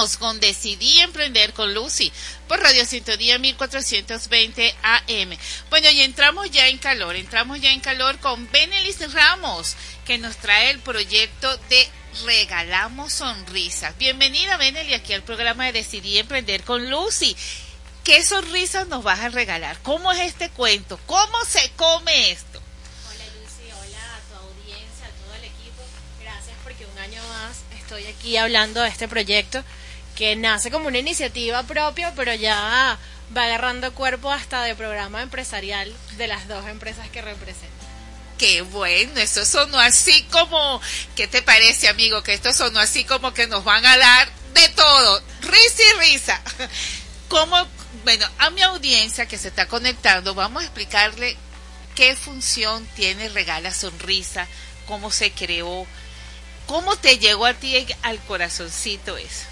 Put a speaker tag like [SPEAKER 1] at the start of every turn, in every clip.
[SPEAKER 1] Con Decidí Emprender con Lucy por Radio Sintonía 1420 AM. Bueno, y entramos ya en calor, entramos ya en calor con Benelis Ramos, que nos trae el proyecto de Regalamos Sonrisas. Bienvenida, Benelis, aquí al programa de Decidí Emprender con Lucy. ¿Qué sonrisas nos vas a regalar? ¿Cómo es este cuento? ¿Cómo se come esto?
[SPEAKER 2] Hola Lucy, hola a tu audiencia, a todo el equipo. Gracias porque un año más estoy aquí hablando de este proyecto que nace como una iniciativa propia, pero ya va agarrando cuerpo hasta de programa empresarial de las dos empresas que represento.
[SPEAKER 1] Qué bueno, eso sonó así como, ¿qué te parece amigo? Que esto sonó así como que nos van a dar de todo, risa y risa. ¿Cómo, bueno, a mi audiencia que se está conectando, vamos a explicarle qué función tiene Regala Sonrisa, cómo se creó, cómo te llegó a ti al corazoncito eso.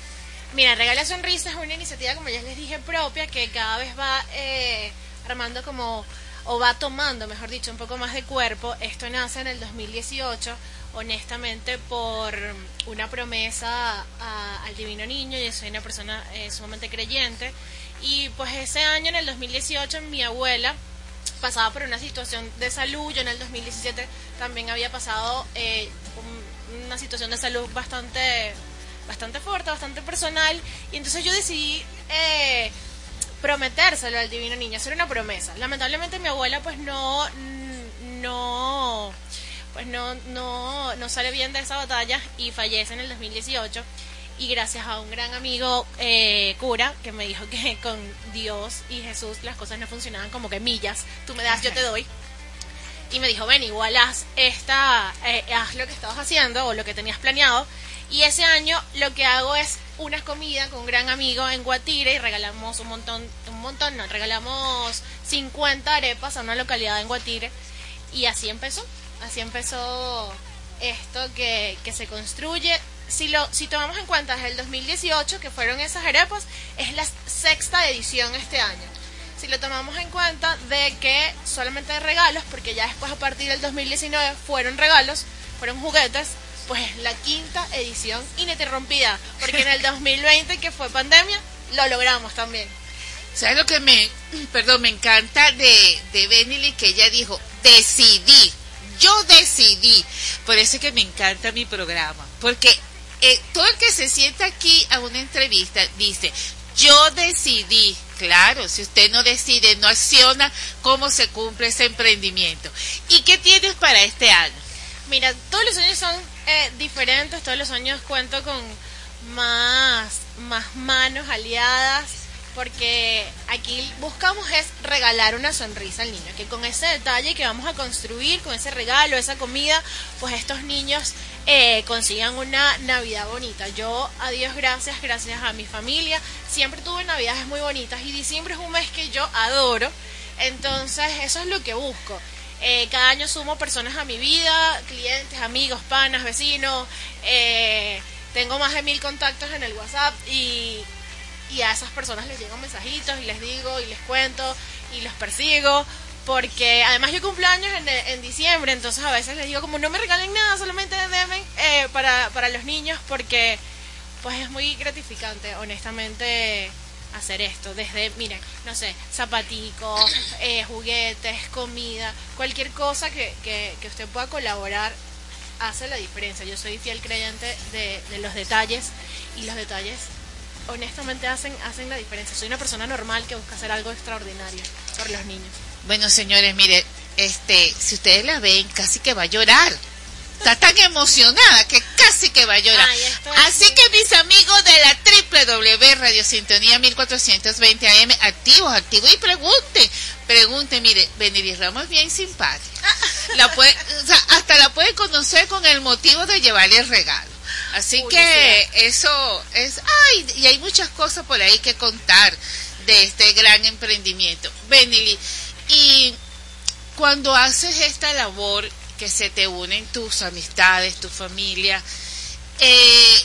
[SPEAKER 2] Mira, Regala Sonrisa es una iniciativa, como ya les dije, propia, que cada vez va eh, armando como, o va tomando, mejor dicho, un poco más de cuerpo. Esto nace en el 2018, honestamente, por una promesa al Divino Niño. Yo soy una persona eh, sumamente creyente. Y pues ese año, en el 2018, mi abuela pasaba por una situación de salud. Yo en el 2017 también había pasado eh, una situación de salud bastante bastante fuerte, bastante personal, y entonces yo decidí eh, prometérselo al divino niño, hacer una promesa. Lamentablemente mi abuela pues no, no, pues no, no, no sale bien de esa batalla y fallece en el 2018 y gracias a un gran amigo eh, cura que me dijo que con Dios y Jesús las cosas no funcionaban como que millas, tú me das, yo te doy. Y me dijo, ven, igual haz, esta, eh, haz lo que estabas haciendo o lo que tenías planeado y ese año lo que hago es una comida con un gran amigo en Guatire y regalamos un montón, un montón, no, regalamos 50 arepas a una localidad en Guatire y así empezó, así empezó esto que, que se construye. Si, lo, si tomamos en cuenta desde el 2018, que fueron esas arepas, es la sexta edición este año. Si lo tomamos en cuenta de que solamente regalos, porque ya después a partir del 2019 fueron regalos, fueron juguetes, pues la quinta edición ininterrumpida, porque en el 2020, que fue pandemia, lo logramos también.
[SPEAKER 1] ¿Sabes lo que me, perdón, me encanta de, de Benily? Que ella dijo, decidí, yo decidí. Por eso es que me encanta mi programa, porque eh, todo el que se sienta aquí a una entrevista dice, yo decidí. Claro, si usted no decide, no acciona, ¿cómo se cumple ese emprendimiento? ¿Y qué tienes para este año?
[SPEAKER 2] Mira, todos los años son eh, diferentes, todos los años cuento con más, más manos aliadas, porque aquí buscamos es regalar una sonrisa al niño, que con ese detalle que vamos a construir, con ese regalo, esa comida, pues estos niños eh, consigan una Navidad bonita. Yo, a Dios gracias, gracias a mi familia, siempre tuve Navidades muy bonitas y diciembre es un mes que yo adoro, entonces eso es lo que busco. Eh, cada año sumo personas a mi vida, clientes, amigos, panas, vecinos. Eh, tengo más de mil contactos en el WhatsApp y, a esas personas les llegan mensajitos y les digo y les cuento y los persigo. Porque además yo cumplo años en, en diciembre, entonces a veces les digo como no me regalen nada, solamente denme eh, para, para los niños porque pues es muy gratificante, honestamente hacer esto, desde, miren, no sé, zapaticos, eh, juguetes, comida, cualquier cosa que, que, usted pueda colaborar hace la diferencia. Yo soy fiel creyente de, de, los detalles y los detalles honestamente hacen, hacen la diferencia. Soy una persona normal que busca hacer algo extraordinario por los niños.
[SPEAKER 1] Bueno, señores, mire, este, si ustedes la ven, casi que va a llorar está tan emocionada que casi que va a llorar. Así que mis amigos de la www Radio Sintonía 1420 AM, activos, activos y pregunte, pregunte, mire, Benedict Ramos es bien simpática. La puede, hasta la puede conocer con el motivo de llevarle el regalo. Así que eso es, ay, y hay muchas cosas por ahí que contar de este gran emprendimiento. Benedict, y cuando haces esta labor que se te unen tus amistades, tu familia. Eh,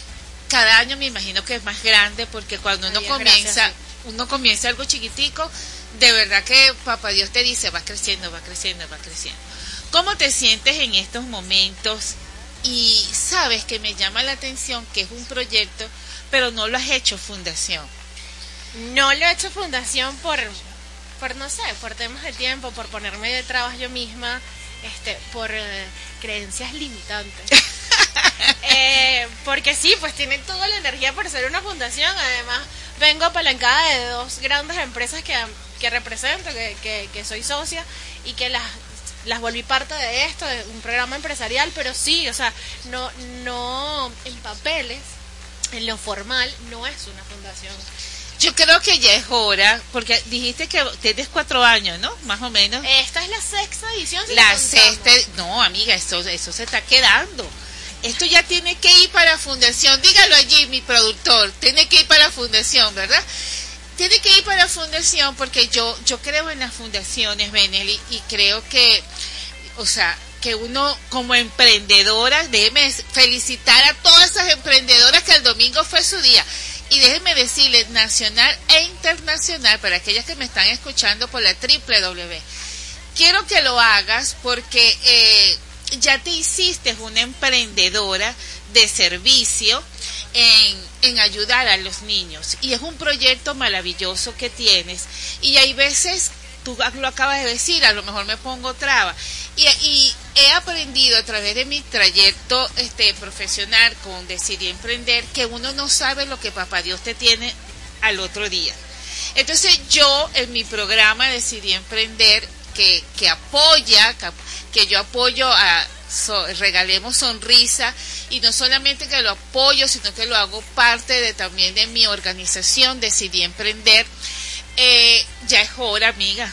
[SPEAKER 1] cada año me imagino que es más grande porque cuando uno comienza, uno comienza algo chiquitico, de verdad que papá Dios te dice, va creciendo, va creciendo, va creciendo. ¿Cómo te sientes en estos momentos? Y sabes que me llama la atención que es un proyecto, pero no lo has hecho fundación.
[SPEAKER 2] No lo he hecho fundación por, por no sé, por temas de tiempo, por ponerme de trabajo yo misma, este, por eh, creencias limitantes. Eh, porque sí, pues tiene toda la energía para ser una fundación. Además, vengo apalancada de dos grandes empresas que, que represento, que, que, soy socia y que las las volví parte de esto, de un programa empresarial, pero sí, o sea, no, no en papeles, en lo formal, no es una fundación.
[SPEAKER 1] Yo creo que ya es hora, porque dijiste que tienes cuatro años, ¿no? Más o menos.
[SPEAKER 2] Esta es la sexta edición.
[SPEAKER 1] la sexta, no, amiga, eso, eso se está quedando. Esto ya tiene que ir para fundación. Dígalo allí, mi productor. Tiene que ir para fundación, ¿verdad? Tiene que ir para fundación porque yo, yo creo en las fundaciones, Benelli, y creo que, o sea, que uno como emprendedora, déjeme felicitar a todas esas emprendedoras que el domingo fue su día y déjenme decirles, nacional e internacional, para aquellas que me están escuchando por la www, quiero que lo hagas porque eh, ya te hiciste una emprendedora de servicio en, en, ayudar a los niños. Y es un proyecto maravilloso que tienes. Y hay veces tú lo acabas de decir, a lo mejor me pongo traba. Y, he aprendido a través de mi trayecto este, profesional con Decidir Emprender que uno no sabe lo que Papá Dios te tiene al otro día. Entonces yo en mi programa Decidí Emprender, que, que apoya, que, yo apoyo a Regalemos Sonrisa, y no solamente que lo apoyo, sino que lo hago parte de también de mi organización Decidí Emprender, eh, ya es hora, amiga.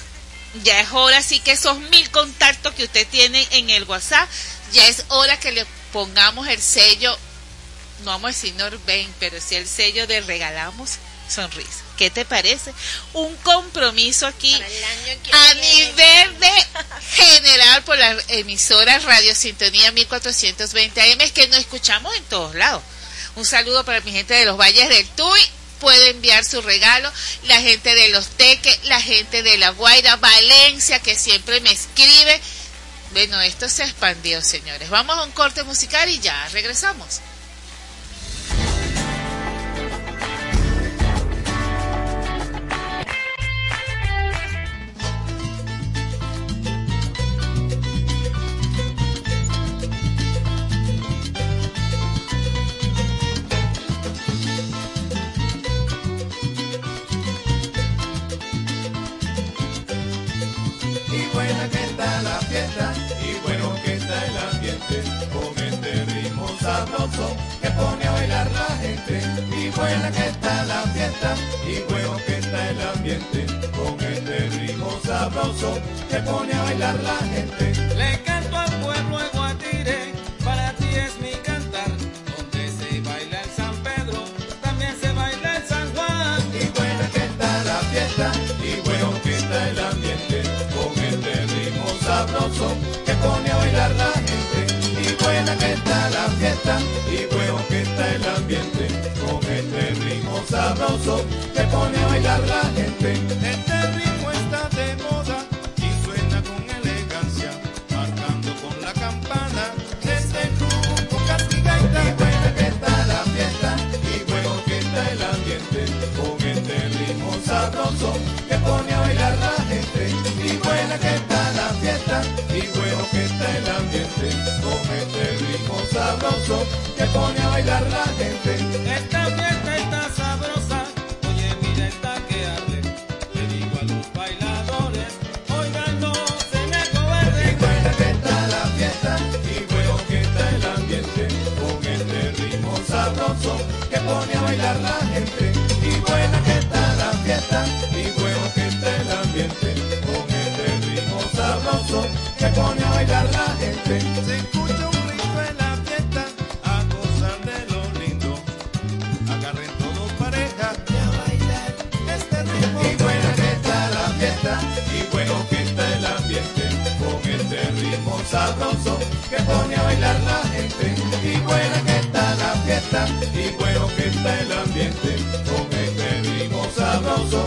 [SPEAKER 1] Ya es hora, así que esos mil contactos que usted tiene en el WhatsApp, ya es hora que le pongamos el sello, no vamos a decir Norben, pero sí el sello de regalamos sonrisa. ¿Qué te parece? Un compromiso aquí a nivel de general por la emisora Radio Sintonía 1420 AM, es que nos escuchamos en todos lados. Un saludo para mi gente de los Valles del Tuy puede enviar su regalo, la gente de Los Teques, la gente de La Guaira, Valencia, que siempre me escribe. Bueno, esto se expandió, señores. Vamos a un corte musical y ya regresamos.
[SPEAKER 3] Que pone a bailar la gente. Y buena que está la fiesta, y bueno que está el ambiente. Con este ritmo sabroso que pone a bailar la gente. Y bueno que está el ambiente con este ritmo sabroso que pone a bailar la gente. Sabroso que pone a bailar la gente.
[SPEAKER 4] Esta fiesta está sabrosa, oye mira esta que arde. Le digo a los bailadores, oigan no se me acoberde.
[SPEAKER 3] Y buena que está la fiesta y bueno que está el ambiente con este ritmo sabroso que pone a bailar la gente. Y buena que está la fiesta y bueno que está el ambiente con este ritmo sabroso que pone a bailar la gente.
[SPEAKER 4] Y
[SPEAKER 3] bueno que está el ambiente. Con este ritmo sabroso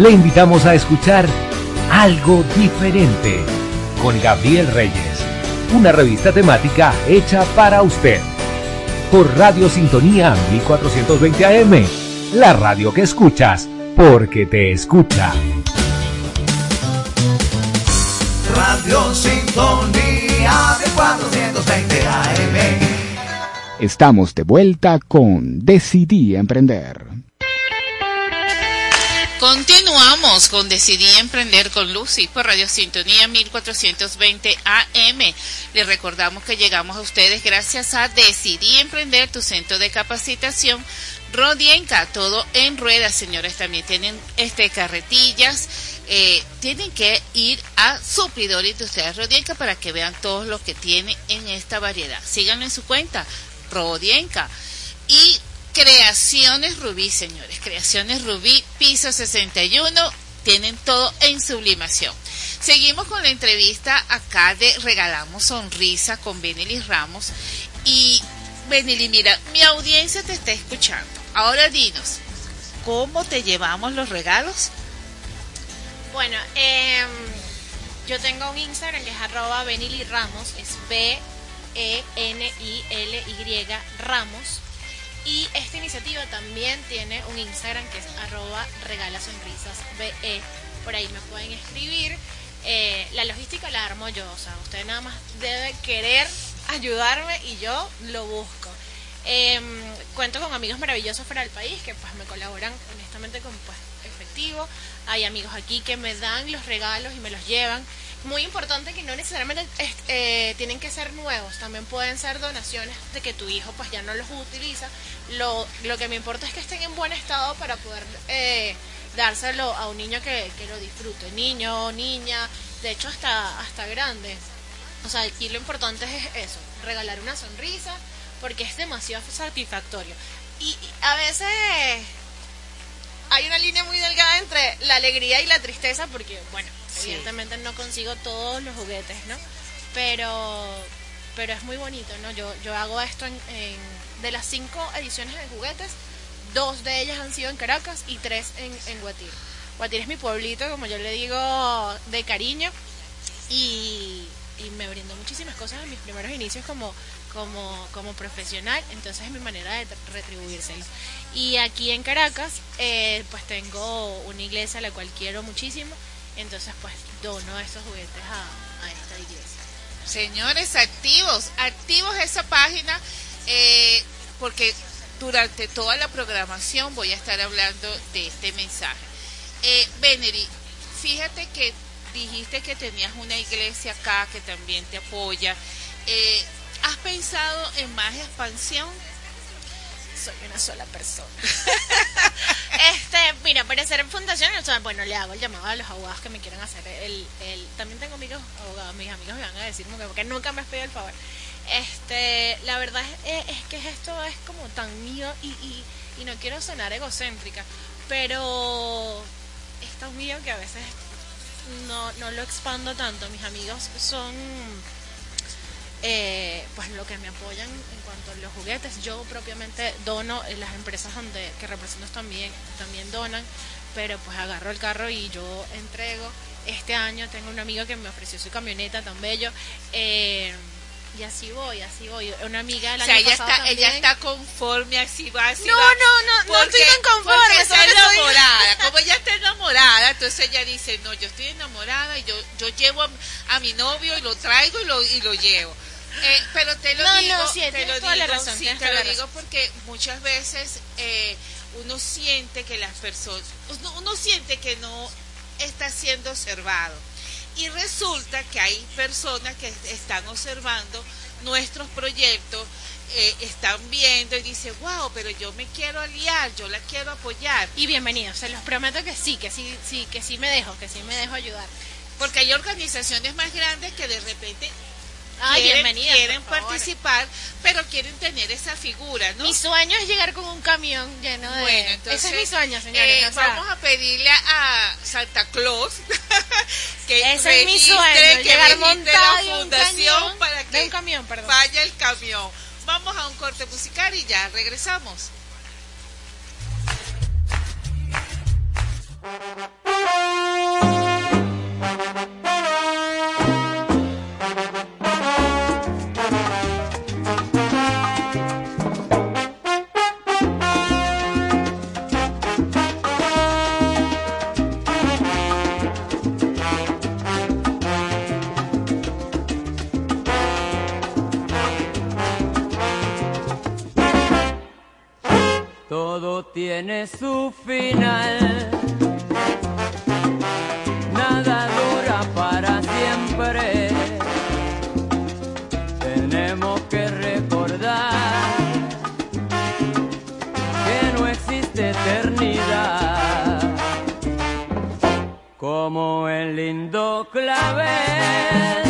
[SPEAKER 5] le invitamos a escuchar Algo Diferente con Gabriel Reyes, una revista temática hecha para usted. Por Radio Sintonía 1420 AM, la radio que escuchas porque te escucha.
[SPEAKER 3] Radio Sintonía 1420 AM.
[SPEAKER 6] Estamos de vuelta con Decidí Emprender.
[SPEAKER 1] Continuamos con Decidí Emprender con Lucy por Radio Sintonía 1420 AM. Les recordamos que llegamos a ustedes gracias a Decidí Emprender, tu centro de capacitación. Rodienca, todo en ruedas, señores. También tienen este carretillas. Eh, tienen que ir a Suplidor ustedes Rodienca para que vean todo lo que tiene en esta variedad. Síganlo en su cuenta, Rodienca. Y Creaciones Rubí, señores. Creaciones Rubí, piso 61. Tienen todo en sublimación. Seguimos con la entrevista acá de Regalamos Sonrisa con Benely Ramos. Y Benely, mira, mi audiencia te está escuchando. Ahora dinos, ¿cómo te llevamos los regalos?
[SPEAKER 2] Bueno, em, yo tengo un Instagram que es arroba Benily Ramos, es B-E-N-I-L-Y Ramos. Y esta iniciativa también tiene un Instagram que es arroba regala sonrisas BE. Por ahí me pueden escribir. Eh, la logística la armo yo, o sea, usted nada más debe querer ayudarme y yo lo busco. Em, cuento con amigos maravillosos fuera del país que pues me colaboran honestamente con pues efectivo. Hay amigos aquí que me dan los regalos y me los llevan. Muy importante que no necesariamente eh, tienen que ser nuevos, también pueden ser donaciones de que tu hijo pues ya no los utiliza. Lo, lo que me importa es que estén en buen estado para poder eh, dárselo a un niño que, que lo disfrute, niño, niña, de hecho hasta, hasta grandes. O sea, aquí lo importante es eso, regalar una sonrisa, porque es demasiado satisfactorio. Y, a veces hay una línea muy delgada entre la alegría y la tristeza, porque, bueno, evidentemente no consigo todos los juguetes, ¿no? Pero, pero es muy bonito, ¿no? Yo, yo hago esto en, de las cinco ediciones de juguetes, dos de ellas han sido en Caracas y tres en, en Guatir. Guatir es mi pueblito, como yo le digo, de cariño. Y, y me brindó muchísimas cosas en mis primeros inicios como, como, como profesional, entonces es mi manera de retribuírselo. Y aquí en Caracas, eh, pues tengo una iglesia a la cual quiero muchísimo, entonces pues dono estos juguetes a, esta iglesia.
[SPEAKER 1] Señores, activos, activos esa página, eh, porque durante toda la programación voy a estar hablando de este mensaje. Eh, fíjate que dijiste que tenías una iglesia acá que también te apoya. Eh, ¿Has pensado en más expansión?
[SPEAKER 2] Soy una sola persona. este, mira, para hacer fundación, bueno, le hago el llamado a los abogados que me quieran hacer el, el también tengo amigos abogados, mis amigos me van a decir porque nunca me has pedido el favor. Este, la verdad es, es que esto es como tan mío y, y, y no quiero sonar egocéntrica, pero es tan mío que a veces no, no lo expando tanto. Mis amigos son eh, pues lo que me apoyan en cuanto a los juguetes. Yo propiamente dono, en las empresas donde que represento también, también donan, pero pues agarro el carro y yo entrego. Este año tengo un amigo que me ofreció su camioneta tan bello. Eh, y así voy, así voy. Una amiga
[SPEAKER 1] o sea, ella está, ella está conforme, así va, así
[SPEAKER 2] no,
[SPEAKER 1] va.
[SPEAKER 2] No, no, no, no estoy tan conforme.
[SPEAKER 1] está enamorada. Como ella está enamorada, entonces ella dice, no, yo estoy enamorada y yo, yo llevo a, mi novio y lo traigo y lo, y lo llevo. Eh, pero te lo digo, te lo digo, razón, sí, te lo digo porque muchas veces eh, uno siente que las personas, uno siente que no está siendo observado y resulta que hay personas que están observando nuestros proyectos, eh, están viendo y dicen, wow, pero yo me quiero aliar, yo la quiero apoyar.
[SPEAKER 2] Y bienvenidos, se los prometo que sí, que sí, sí, que sí me dejo, que sí me dejo ayudar.
[SPEAKER 1] Porque hay organizaciones más grandes que de repente
[SPEAKER 2] Ay, quieren,
[SPEAKER 1] quieren participar, pero quieren tener esa figura, ¿no?
[SPEAKER 2] Mi sueño es llegar con un camión lleno de... Bueno, entonces, Ese es mi sueño, señores.
[SPEAKER 1] Eh, vamos a pedirle a Santa Claus que
[SPEAKER 2] Ese es mi sueño, llegar montado
[SPEAKER 1] la fundación para que
[SPEAKER 2] un camión, perdón.
[SPEAKER 1] vaya el camión. Vamos a un corte musical y ya regresamos.
[SPEAKER 7] Tiene su final. Nada dura para siempre. Tenemos que recordar que no existe eternidad. Como el lindo clavel.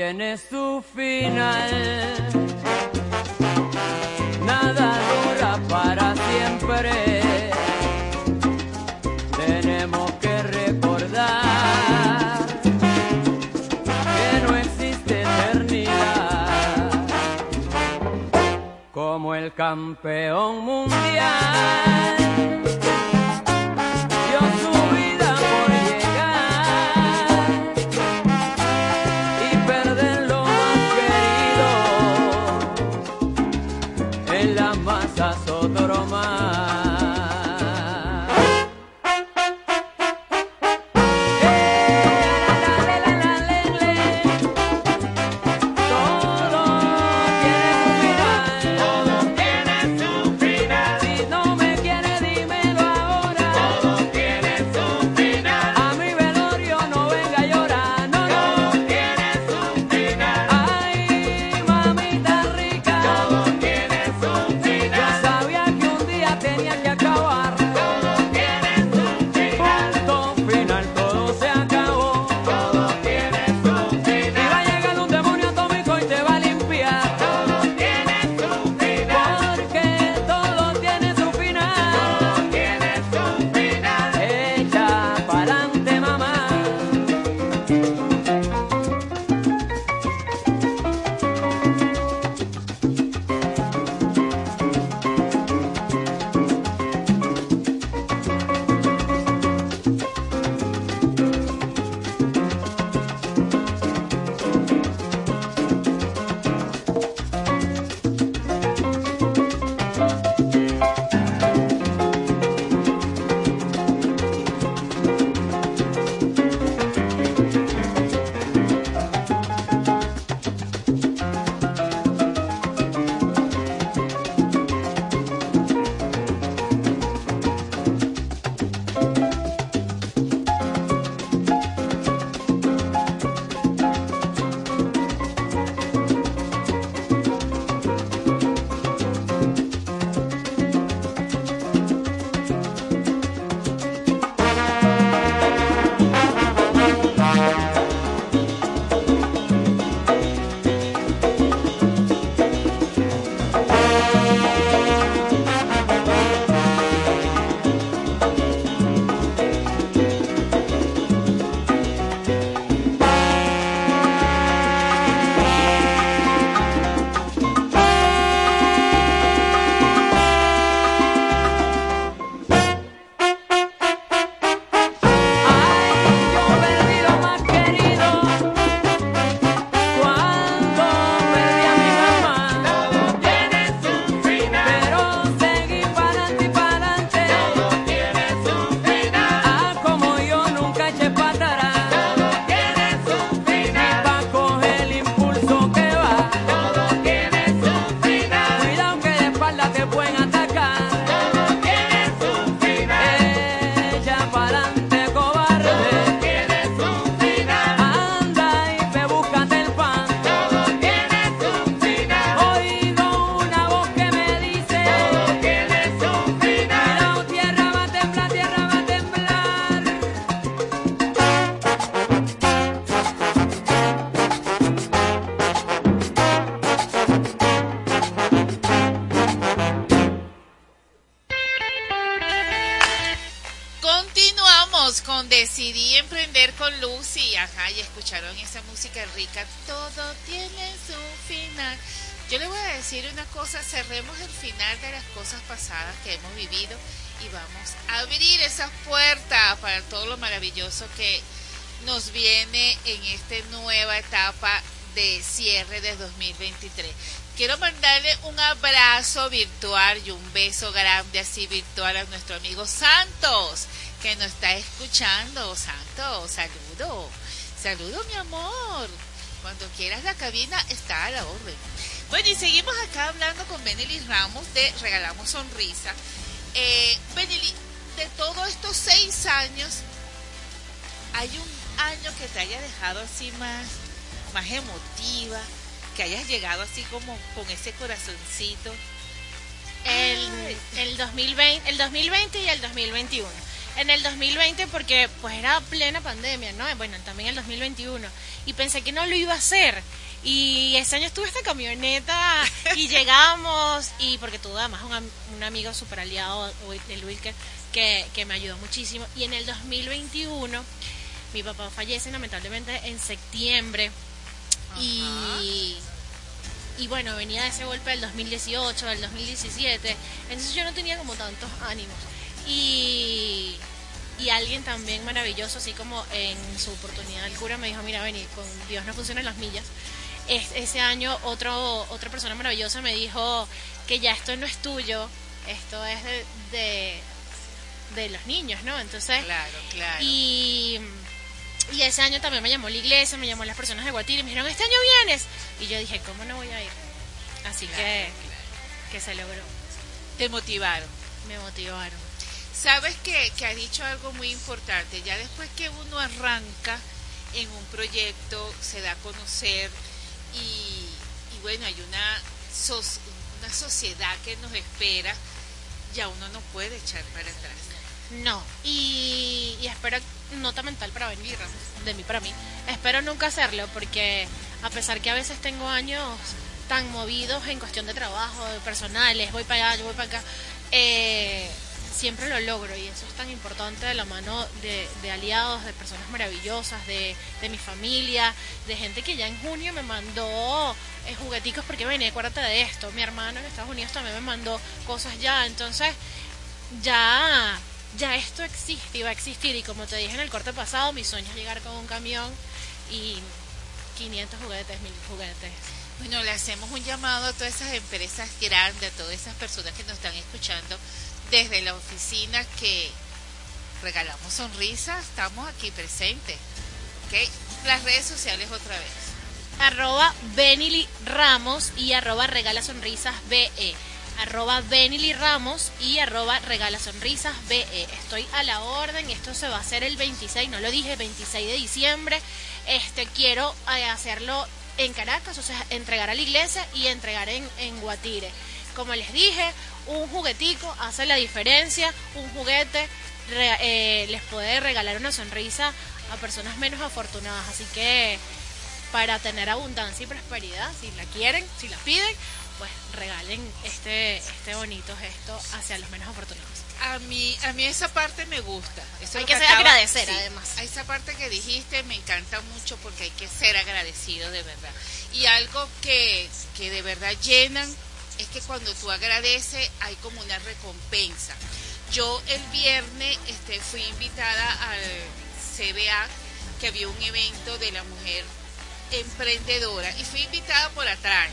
[SPEAKER 7] Tiene su final. Nada dura para siempre. Tenemos que recordar que no existe eternidad. Como el campeón mundial.
[SPEAKER 1] Decir una cosa, cerremos el final de las cosas pasadas que hemos vivido y vamos a abrir esas puertas para todo lo maravilloso que nos viene en esta nueva etapa de cierre de 2023. Quiero mandarle un abrazo virtual y un beso grande así virtual a nuestro amigo Santos, que nos está escuchando. Santos, saludo. Saludo, mi amor. Cuando quieras la cabina está a la orden. Bueno, y seguimos acá hablando con Benely Ramos de Regalamos Sonrisa. Eh, de todos estos seis años, ¿hay un año que te haya dejado así más, más emotiva? Que hayas llegado así como con ese corazoncito.
[SPEAKER 2] El, el, 2020, el 2020 y el 2021. En el 2020 porque pues era plena pandemia, ¿no? Bueno, también el 2021. Y pensé que no lo iba a hacer. Y ese año estuve esta camioneta y llegamos, y porque tuve además un, un amigo super aliado, el Wilker, que, que me ayudó muchísimo. Y en el 2021, mi papá fallece lamentablemente en septiembre. Y, y bueno, venía de ese golpe del 2018, del 2017. Entonces yo no tenía como tantos ánimos. Y, y alguien también maravilloso, así como en su oportunidad el cura me dijo, mira, vení, con Dios no funcionan las millas ese año otro, otra persona maravillosa me dijo que ya esto no es tuyo, esto es de, de, los niños, ¿no? Entonces,
[SPEAKER 1] claro, claro.
[SPEAKER 2] Y, y ese año también me llamó la iglesia, me llamó las personas de Guatire y me dijeron, este año vienes. Y yo dije, ¿cómo no voy a ir? Así que, que se logró.
[SPEAKER 1] Te motivaron.
[SPEAKER 2] Me motivaron.
[SPEAKER 1] Sabes que, que has dicho algo muy importante, ya después que uno arranca en un proyecto, se da a conocer, y, bueno, hay una, una sociedad que nos espera, ya uno no puede echar para atrás.
[SPEAKER 2] No, y, y espero, nota mental para venir, de mí para mí, espero nunca hacerlo porque a pesar que a veces tengo años tan movidos en cuestión de trabajo, de personales, voy para allá, yo voy para acá, eh, siempre lo logro y eso es tan importante de la mano de, aliados, de personas maravillosas, de, mi familia, de gente que ya en junio me mandó eh, jugueticos porque venía, acuérdate de esto, mi hermano en Estados Unidos también me mandó cosas ya, entonces ya, ya esto existe y va a existir y como te dije en el corte pasado, mi sueño es llegar con un camión y 500 juguetes, mil juguetes.
[SPEAKER 1] Bueno, le hacemos un llamado a todas esas empresas grandes, a todas esas personas que nos están escuchando desde la oficina que regalamos sonrisas, estamos aquí presentes. ¿okay? Las redes sociales otra vez.
[SPEAKER 2] Arroba Benily Ramos y arroba Regala Sonrisas BE. Arroba Benily Ramos y arroba Regala Sonrisas BE. Estoy a la orden, esto se va a hacer el 26, no lo dije, 26 de diciembre. Este, quiero eh, hacerlo en Caracas, o sea, entregar a la iglesia y entregar en, en Guatire. Como les dije, un juguetico hace la diferencia, un juguete eh, les puede regalar una sonrisa a personas menos afortunadas, así que para tener abundancia y prosperidad, si la quieren, si la piden, pues regalen este este bonito gesto hacia los menos afortunados.
[SPEAKER 1] A mí, a mí esa parte me gusta.
[SPEAKER 2] hay que, ser agradecer, además.
[SPEAKER 1] A esa parte que dijiste me encanta mucho porque hay que ser agradecido de verdad. Y algo que, que de verdad llenan es que cuando tú agradeces hay como una recompensa. Yo el viernes este, fui invitada al CBA, que había un evento de la mujer emprendedora, y fui invitada por atrás.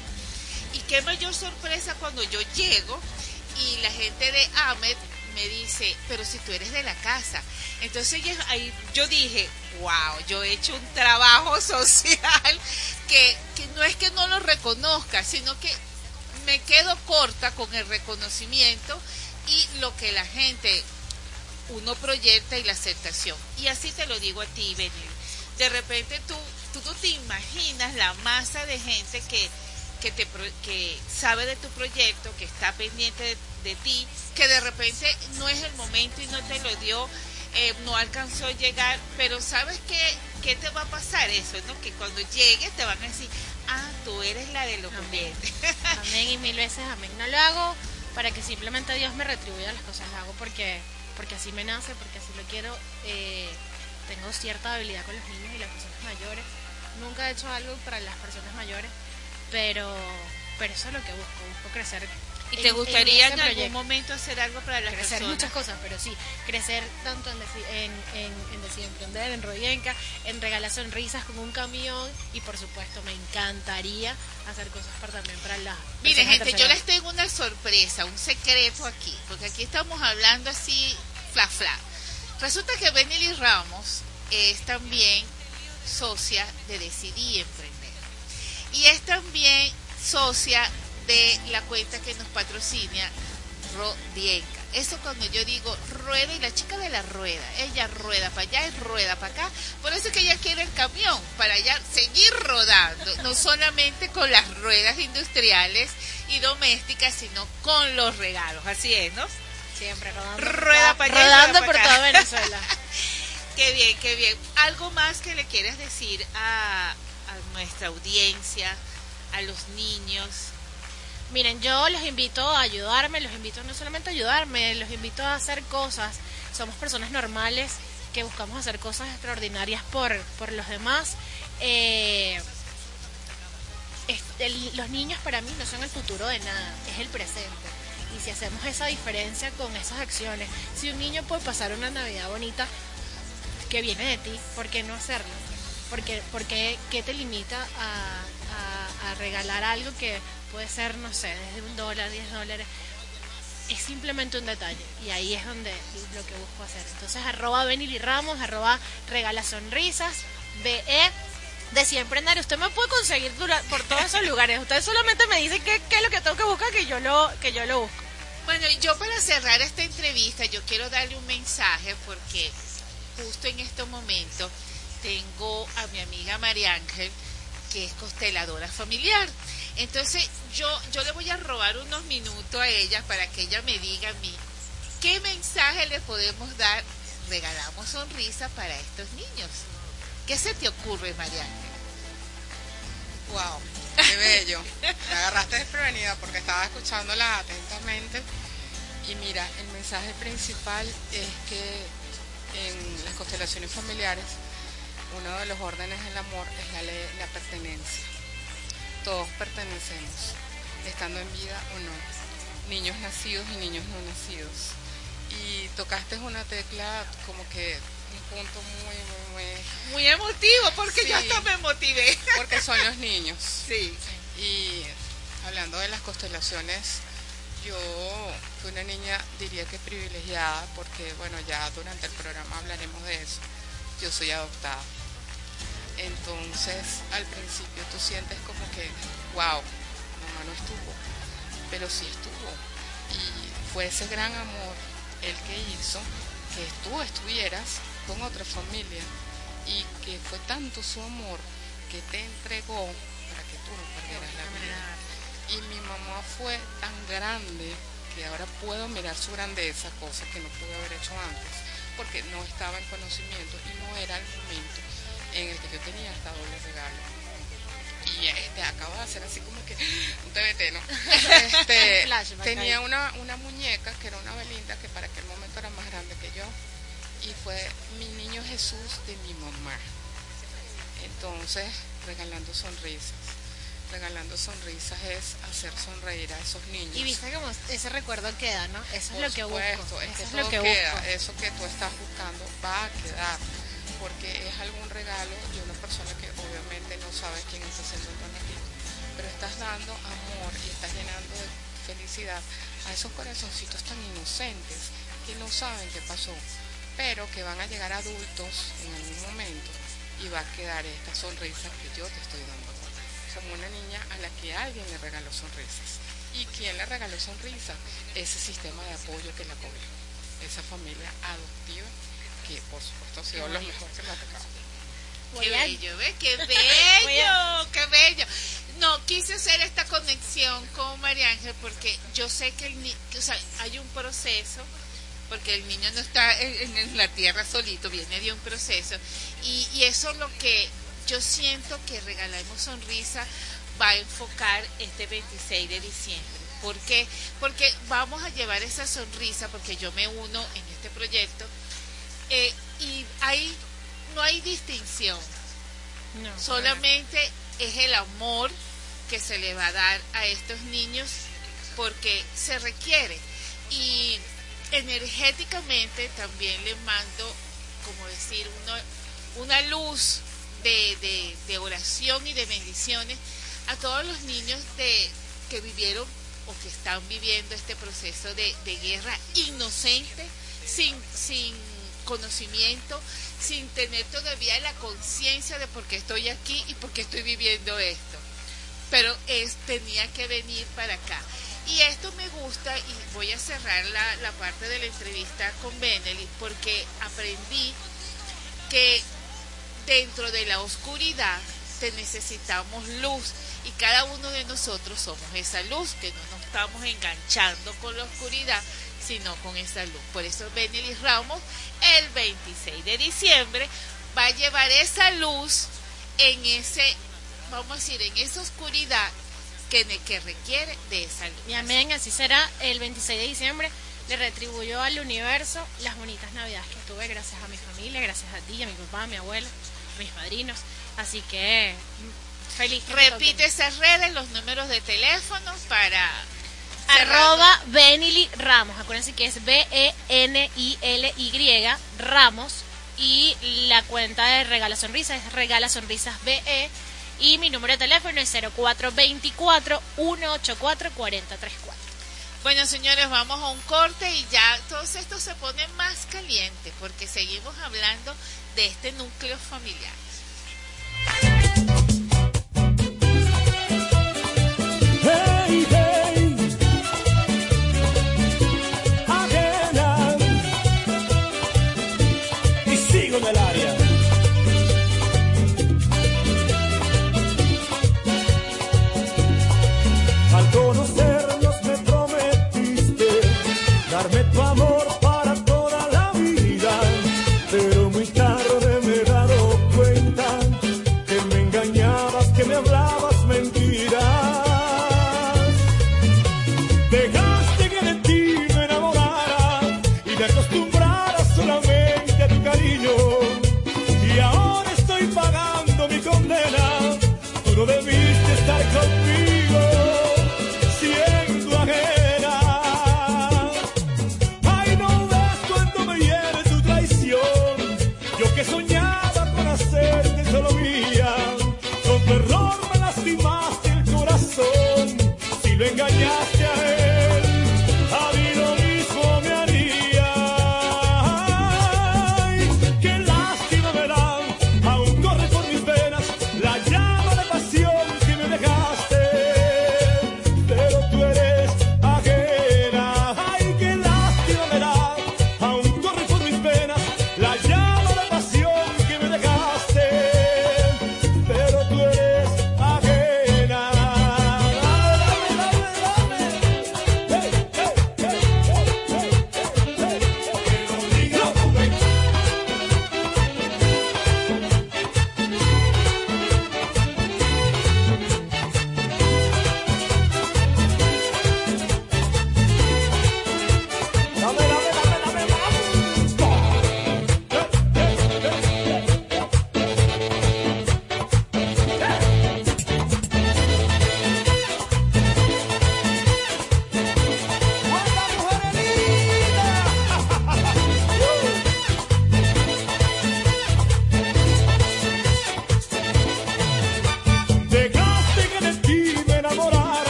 [SPEAKER 1] Y qué mayor sorpresa cuando yo llego y la gente de AMED me dice, pero si tú eres de la casa. Entonces ahí yo dije, wow, yo he hecho un trabajo social que, que no es que no lo reconozca, sino que me quedo corta con el reconocimiento y lo que la gente uno proyecta y la aceptación. Y así te lo digo a ti, Benil. De repente tú, tú no te imaginas la masa de gente que, que, te, que sabe de tu proyecto, que está pendiente de, ti, que de repente no es el momento y no te lo dio, eh, no alcanzó a llegar, pero ¿sabes qué, qué te va a pasar eso? ¿no? Que cuando llegue te van a decir, ah, tú eres la de los
[SPEAKER 2] amén. amén y mil veces amén. No lo hago para que simplemente Dios me retribuya las cosas, lo hago porque porque así me nace, porque así lo quiero. Eh, tengo cierta habilidad con los niños y las personas mayores. Nunca he hecho algo para las personas mayores, pero, pero eso es lo que busco, busco crecer
[SPEAKER 1] ¿Y te gustaría en, algún momento hacer algo para las
[SPEAKER 2] crecer muchas cosas, pero sí, crecer tanto en, en, Decir Emprender, en Rodienca, en regalar sonrisas con un camión y por supuesto me encantaría hacer cosas para también para la...
[SPEAKER 1] Mire gente, yo les tengo una sorpresa, un secreto aquí, porque aquí estamos hablando así, fla fla. Resulta que Benny Ramos es también socia de Decidí Emprender. Y es también socia de la cuenta que nos patrocina Rodienca. Eso cuando yo digo rueda y la chica de la rueda, ella rueda para allá y rueda para acá. Por eso es que ella quiere el camión, para allá seguir rodando, no solamente con las ruedas industriales y domésticas, sino con los regalos. Así es, ¿no?
[SPEAKER 2] Siempre rodando.
[SPEAKER 1] Rueda para allá.
[SPEAKER 2] Rodando por toda Venezuela.
[SPEAKER 1] qué bien, qué bien. ¿Algo más que le quieras decir a, a nuestra audiencia, a los niños?
[SPEAKER 2] Miren, yo los invito a ayudarme, los invito no solamente a ayudarme, los invito a hacer cosas. Somos personas normales que buscamos hacer cosas extraordinarias por, por los demás. Eh, los niños para mí no son el futuro de nada, es el presente. Y si hacemos esa diferencia con esas acciones, si un niño puede pasar una Navidad bonita que viene de ti, ¿por qué no hacerlo? Porque, porque ¿qué te limita a, a regalar algo que puede ser, no sé, desde un dólar, diez dólares. Es simplemente un detalle y ahí es donde lo que busco hacer. Entonces, arroba Benily Ramos, arroba Regala Sonrisas, BE de siempre andar. Usted me puede conseguir por todos esos lugares. Usted solamente me dice qué, qué es lo que tengo que buscar, que yo lo, que yo lo busco.
[SPEAKER 1] Bueno, yo para cerrar esta entrevista, yo quiero darle un mensaje porque justo en estos momentos tengo a mi amiga María Ángel, que es consteladora familiar. Entonces yo, yo le voy a robar unos minutos a ella para que ella me diga a mí qué mensaje le podemos dar. Regalamos sonrisa para estos niños. ¿Qué se te ocurre, Mariana?
[SPEAKER 8] Wow, qué bello. Me agarraste desprevenida porque estaba escuchándola atentamente. Y mira, el mensaje principal es que en las constelaciones familiares, uno de los órdenes del amor es la, la pertenencia todos pertenecemos, estando en vida o no, niños nacidos y niños no nacidos. Y tocaste una tecla como que un punto muy, muy, muy...
[SPEAKER 1] Muy emotivo, porque yo hasta me motivé.
[SPEAKER 8] Porque son los niños.
[SPEAKER 1] Sí.
[SPEAKER 8] Y hablando de las constelaciones, yo fui una niña, diría que privilegiada, porque bueno, ya durante el programa hablaremos de eso. Yo soy adoptada. Entonces, al principio tú sientes como que, wow, mamá no estuvo, pero sí estuvo. Y fue ese gran amor el que hizo que tú estuvieras con otra familia y que fue tanto su amor que te entregó para que tú no perdieras la vida. Y mi mamá fue tan grande que ahora puedo mirar su grandeza, cosa que no pude haber hecho antes, porque no estaba en conocimiento y no era el momento en el que yo tenía hasta doble regalo. Y este acabo de hacer así como que un TBT, ¿no? Este, tenía una, una muñeca que era una Belinda que para aquel momento era más grande que yo. Y fue mi niño Jesús de mi mamá. Entonces, regalando sonrisas regalando sonrisas es hacer sonreír a esos niños.
[SPEAKER 2] Y viste como ese recuerdo queda, ¿no? Eso es lo que busco.
[SPEAKER 8] eso es lo que queda. Eso que tú estás buscando va a quedar porque es algún regalo de una persona que obviamente no sabe quién está haciendo el donativo, pero estás dando amor y estás llenando de felicidad a esos corazoncitos tan inocentes que no saben qué pasó, pero que van a llegar adultos en algún momento y va a quedar esta sonrisa que yo te estoy dando. Como una niña a la que alguien le regaló sonrisas. ¿Y quién le regaló sonrisas? Ese sistema de apoyo que la cogió, esa familia adoptiva que por supuesto ha sido lo mejor que me ha tocado.
[SPEAKER 1] Qué bello, ¿ves? Qué bello, qué bello. No, quise hacer esta conexión con María Ángel porque yo sé que, el, o sea, hay un proceso, porque el niño no está en, la tierra solito, viene de un proceso. Y, y eso es lo que yo siento que Regalamos Sonrisa va a enfocar este 26 de diciembre ¿Por qué? Porque vamos a llevar esa sonrisa, porque yo me uno en este proyecto, eh, y ahí no hay distinción. Solamente es el amor que se le va a dar a estos niños porque se requiere. Y energéticamente también les mando, como decir, una luz de, de, oración y de bendiciones a todos los niños de, que vivieron o que están viviendo este proceso de, de guerra inocente, sin, sin conocimiento, sin tener todavía la conciencia de por qué estoy aquí y por qué estoy viviendo esto. Pero es, tenía que venir para acá. Y esto me gusta y voy a cerrar la, la parte de la entrevista con Benelli porque aprendí que dentro de la oscuridad te necesitamos luz y cada uno de nosotros somos esa luz que no nos estamos enganchando con la oscuridad sino con esa luz por eso Benelli Ramos el 26 de diciembre va a llevar esa luz en ese vamos a decir en esa oscuridad que, que requiere de esa luz
[SPEAKER 2] y amén así será el 26 de diciembre le retribuyó al universo las bonitas navidades que tuve gracias a mi familia gracias a ti a mi papá a mi abuelo mis padrinos. Así que feliz.
[SPEAKER 1] Repite esas redes, los números de teléfono para
[SPEAKER 2] arroba Benily Ramos. Acuérdense que es B-E-N-I-L-Y Ramos. Y la cuenta de Regala Sonrisas es Regala Sonrisas BE. Y mi número de teléfono es 0424-184-4034.
[SPEAKER 1] Bueno, señores, vamos a un corte y ya todos estos se ponen más calientes porque seguimos hablando de este núcleo familiar.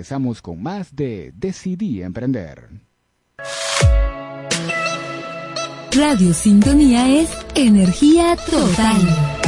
[SPEAKER 6] Regresamos con más de Decidí Emprender.
[SPEAKER 9] Radio Sintonía es energía total.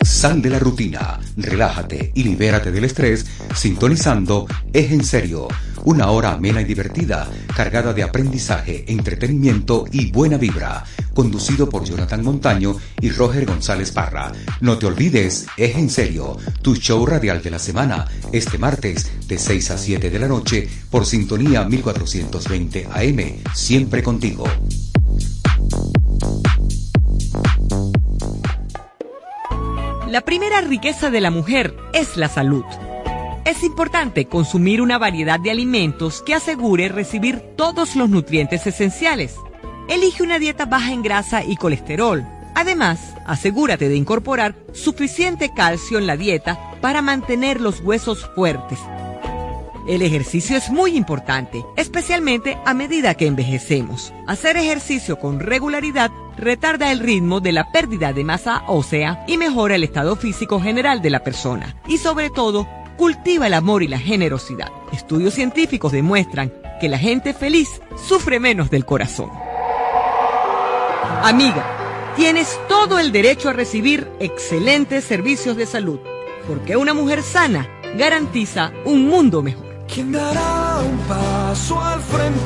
[SPEAKER 10] Sal de la rutina, relájate y libérate del estrés sintonizando Es en serio, una hora amena y divertida, cargada de aprendizaje, entretenimiento y buena vibra, conducido por Jonathan Montaño y Roger González Parra. No te olvides, Es en serio, tu show radial de la semana, este martes de 6 a 7 de la noche por sintonía 1420 AM, siempre contigo.
[SPEAKER 11] La primera riqueza de la mujer es la salud. Es importante consumir una variedad de alimentos que asegure recibir todos los nutrientes esenciales. Elige una dieta baja en grasa y colesterol. Además, asegúrate de incorporar suficiente calcio en la dieta para mantener los huesos fuertes el ejercicio es muy importante, especialmente a medida que envejecemos. Hacer ejercicio con regularidad retarda el ritmo de la pérdida de masa ósea y mejora el estado físico general de la persona. Y sobre todo, cultiva el amor y la generosidad. Estudios científicos demuestran que la gente feliz sufre menos del corazón. Amiga, tienes todo el derecho a recibir excelentes servicios de salud, porque una mujer sana garantiza un mundo mejor.
[SPEAKER 12] ¿Quién dará un paso al frente?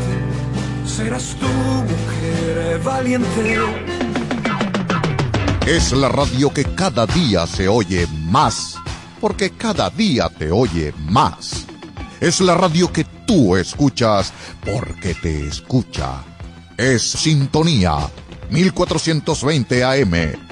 [SPEAKER 12] Serás tú, mujer valiente.
[SPEAKER 13] Es la radio que cada día se oye más, porque cada día te oye más. Es la radio que tú escuchas, porque te escucha. Es Sintonía 1420 AM.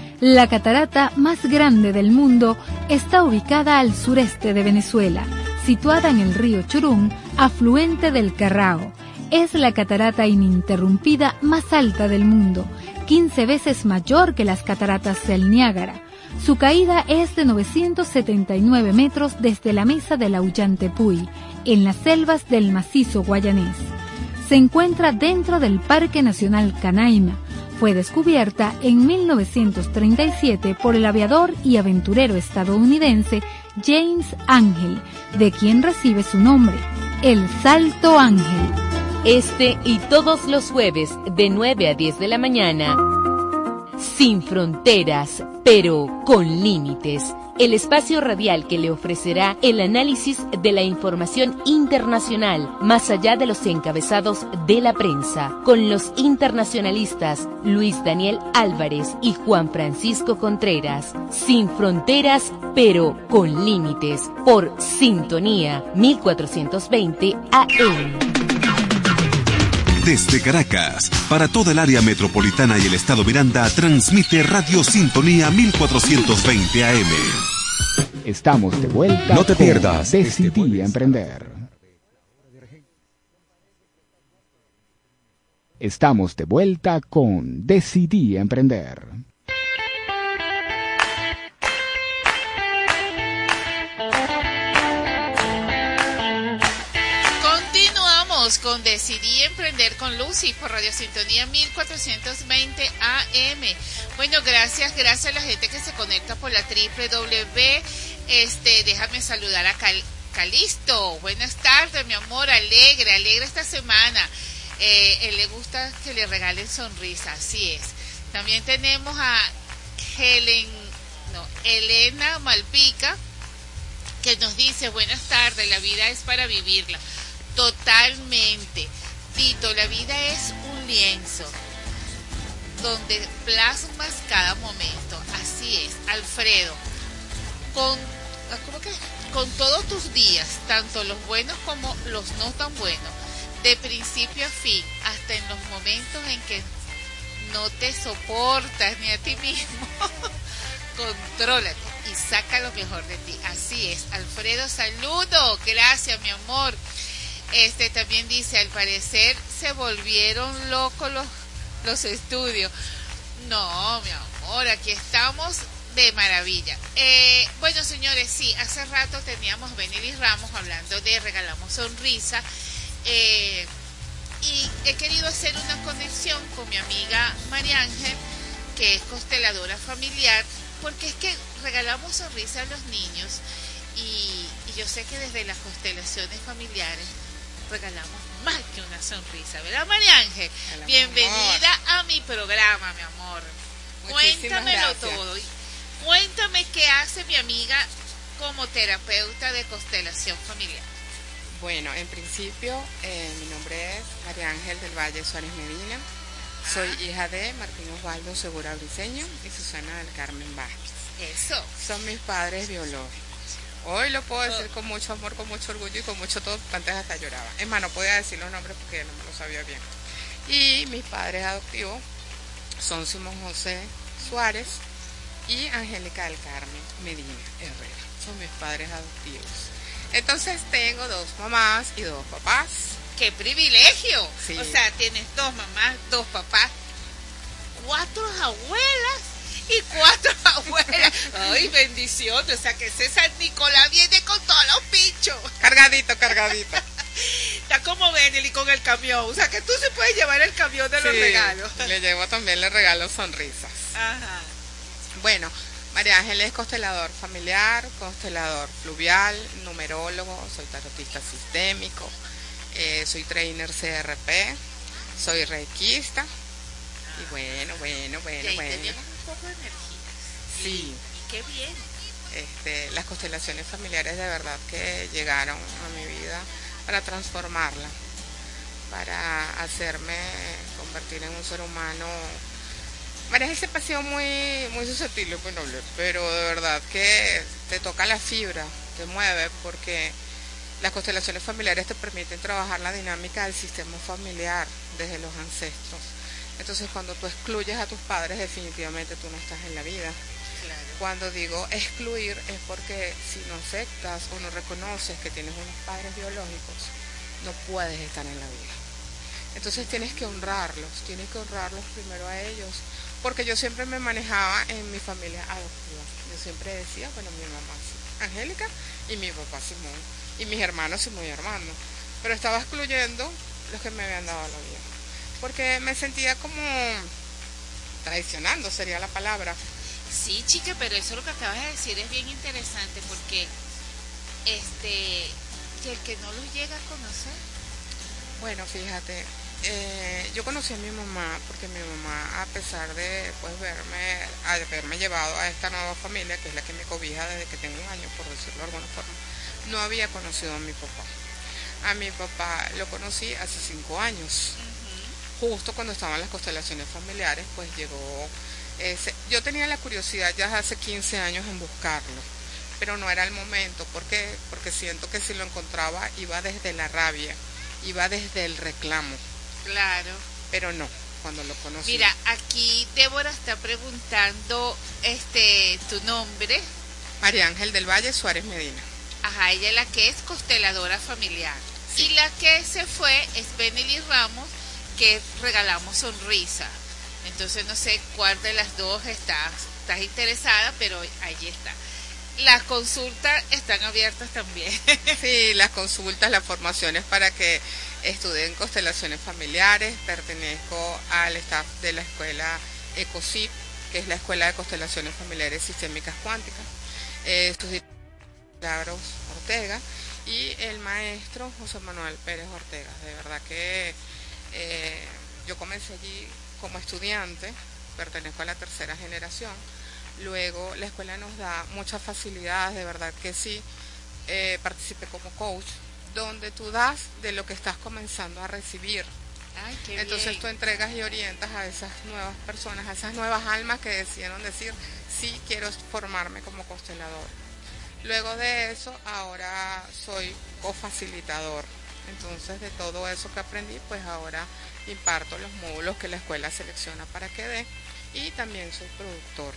[SPEAKER 9] la catarata más grande del mundo está ubicada al sureste de Venezuela, situada en el río Churum, afluente del Carrao. Es la catarata ininterrumpida más alta del mundo, 15 veces mayor que las cataratas del Niágara. Su caída es de 979 metros desde la mesa de la Ullantepuy, en las selvas del macizo guayanés. Se encuentra dentro del Parque Nacional Canaima, fue descubierta en 1937 por el aviador y aventurero estadounidense James Ángel, de quien recibe su nombre, el Salto Ángel.
[SPEAKER 14] Este y todos los jueves de 9 a 10 de la mañana, sin fronteras, pero con límites el espacio radial que le ofrecerá el análisis de la información internacional, más allá de los encabezados de la prensa, con los internacionalistas Luis Daniel Álvarez y Juan Francisco Contreras. Sin fronteras, pero con límites, por Sintonía 1420 AM.
[SPEAKER 15] Desde Caracas, para toda el área metropolitana y el estado Miranda, transmite Radio Sintonía 1420 AM.
[SPEAKER 6] Estamos de vuelta.
[SPEAKER 10] No te pierdas.
[SPEAKER 6] Este Decidí emprender. Estamos de vuelta con Decidí emprender.
[SPEAKER 1] Con Decidí Emprender con Lucy por Radio Sintonía 1420 AM. Bueno, gracias, gracias a la gente que se conecta por la www este, déjame saludar a Calisto. Buenas tardes, mi amor, alegre, alegre esta semana. Eh, él le gusta que le regalen sonrisa, así es. También tenemos a Helen, no, Elena Malpica, que nos dice, buenas tardes, la vida es para vivirla. Totalmente. Tito, la vida es un lienzo donde plasmas cada momento. Así es, Alfredo. Con Ah, ¿cómo? Con todos tus días, tanto los buenos como los no tan buenos, de principio a fin, hasta en los momentos en que no te soportas ni a ti mismo, contrólate y saca lo mejor de ti. Así es. Alfredo, saludo. Gracias, mi amor. Este también dice, al parecer se volvieron locos los, los estudios. No, mi amor, aquí estamos de maravilla. Eh, bueno, señores, sí, hace rato teníamos Benilis Ramos hablando de Regalamos Sonrisa. Eh, y he querido hacer una conexión con mi amiga María Ángel, que es consteladora familiar, porque es que regalamos sonrisa a los niños y yo sé que desde las constelaciones familiares regalamos más que una sonrisa, ¿verdad, María Ángel? Bienvenida a mi programa, mi amor. Cuéntamelo todo. Cuéntame qué hace mi amiga como terapeuta de constelación familiar.
[SPEAKER 8] Bueno, en principio, eh, mi nombre es María Ángel del Valle Suárez Medina. Soy hija de Martín Osvaldo Segura Briceño y Susana del Carmen Vázquez.
[SPEAKER 1] Eso.
[SPEAKER 8] Son mis padres biológicos. Hoy lo puedo decir con mucho amor, con mucho orgullo y con mucho todo, antes hasta lloraba. Es más, no podía decir los nombres porque ya no me lo sabía bien. Y mis padres adoptivos son Simón José Suárez y Angélica del Carmen Medina Herrera. Son mis padres adoptivos. Entonces tengo dos mamás y dos papás.
[SPEAKER 1] ¡Qué privilegio! O sea, tienes dos mamás, dos papás, cuatro abuelas y cuatro abuelas. ¡Ay, bendición! O sea, que César Nicolás viene con todos los pinchos.
[SPEAKER 8] Cargadito, cargadito.
[SPEAKER 1] Está como Benelli con el camión. O sea, que tú se puedes llevar el camión de los regalos.
[SPEAKER 8] Le llevo también, le regalo sonrisas.
[SPEAKER 1] Ajá.
[SPEAKER 8] Bueno, María Ángel es constelador familiar, constelador fluvial, numerólogo, soy tarotista sistémico, eh, soy trainer CRP, soy reikista. Y bueno, bueno, bueno, bueno.
[SPEAKER 1] Tenemos un poco de energía.
[SPEAKER 8] Sí.
[SPEAKER 1] Qué bien.
[SPEAKER 8] Este, las constelaciones familiares de verdad que llegaron a mi vida para transformarla, para hacerme convertir en un ser humano. María ha sido muy, muy susceptible, muy noble, pero de verdad que te toca la fibra, te mueve, porque las constelaciones familiares te permiten trabajar la dinámica del sistema familiar desde los ancestros. Entonces cuando tú excluyes a tus padres, definitivamente tú no estás en la vida. Cuando digo excluir es porque si no aceptas o no reconoces que tienes unos padres biológicos, no puedes estar en la vida. Entonces tienes que honrarlos, tienes que honrarlos primero a ellos, porque yo siempre me manejaba en mi familia adoptiva. Yo siempre decía, bueno, mi mamá sí, Angélica y mi papá Simón, y mis hermanos Simón y hermanos, pero estaba excluyendo los que me habían dado la vida, porque me sentía como traicionando, sería la palabra.
[SPEAKER 1] Sí, chica, pero eso lo que acabas de decir es bien interesante porque este y el que no los llega a conocer.
[SPEAKER 8] Bueno, fíjate, eh, yo conocí a mi mamá porque mi mamá, a pesar de pues verme, haberme llevado a esta nueva familia, que es la que me cobija desde que tengo un año, por decirlo de alguna forma, no había conocido a mi papá. A mi papá lo conocí hace cinco años. Justo cuando estaban las constelaciones familiares, pues llegó ese, yo tenía la curiosidad ya hace 15 años en buscarlo, pero no era el momento, porque porque siento que si lo encontraba iba desde la rabia, iba desde el reclamo.
[SPEAKER 1] Claro.
[SPEAKER 8] Pero no, cuando lo conocí.
[SPEAKER 1] Mira, aquí Débora está preguntando este tu nombre.
[SPEAKER 8] María Ángel del Valle Suárez Medina.
[SPEAKER 1] Ajá, ella es la que es consteladora familiar. Y la que se fue es Benely Ramos, que regalamos sonrisa. Entonces no sé cuál de las dos estás, estás interesada, pero allí está. Las consultas están abiertas también.
[SPEAKER 8] Sí, las consultas, las formaciones para que estudien constelaciones familiares. Pertenezco al staff de la escuela ECOSIP, que es la Escuela de Constelaciones Familiares Sistémicas Cuánticas. Eh, Milagros Ortega y el maestro José Manuel Pérez Ortega. De verdad que eh, yo comencé allí como estudiante, pertenezco a la tercera generación. Luego la escuela nos da muchas facilidades, de verdad que sí. Eh, participé como coach, donde tú das de lo que estás comenzando a recibir.
[SPEAKER 1] Ay, qué
[SPEAKER 8] Entonces
[SPEAKER 1] bien.
[SPEAKER 8] tú entregas y orientas a esas nuevas personas, a esas nuevas almas que decidieron decir, sí, quiero formarme como constelador. Luego de eso, ahora soy cofacilitador Entonces de todo eso que aprendí, pues ahora imparto los módulos que la escuela selecciona para que dé y también soy productor.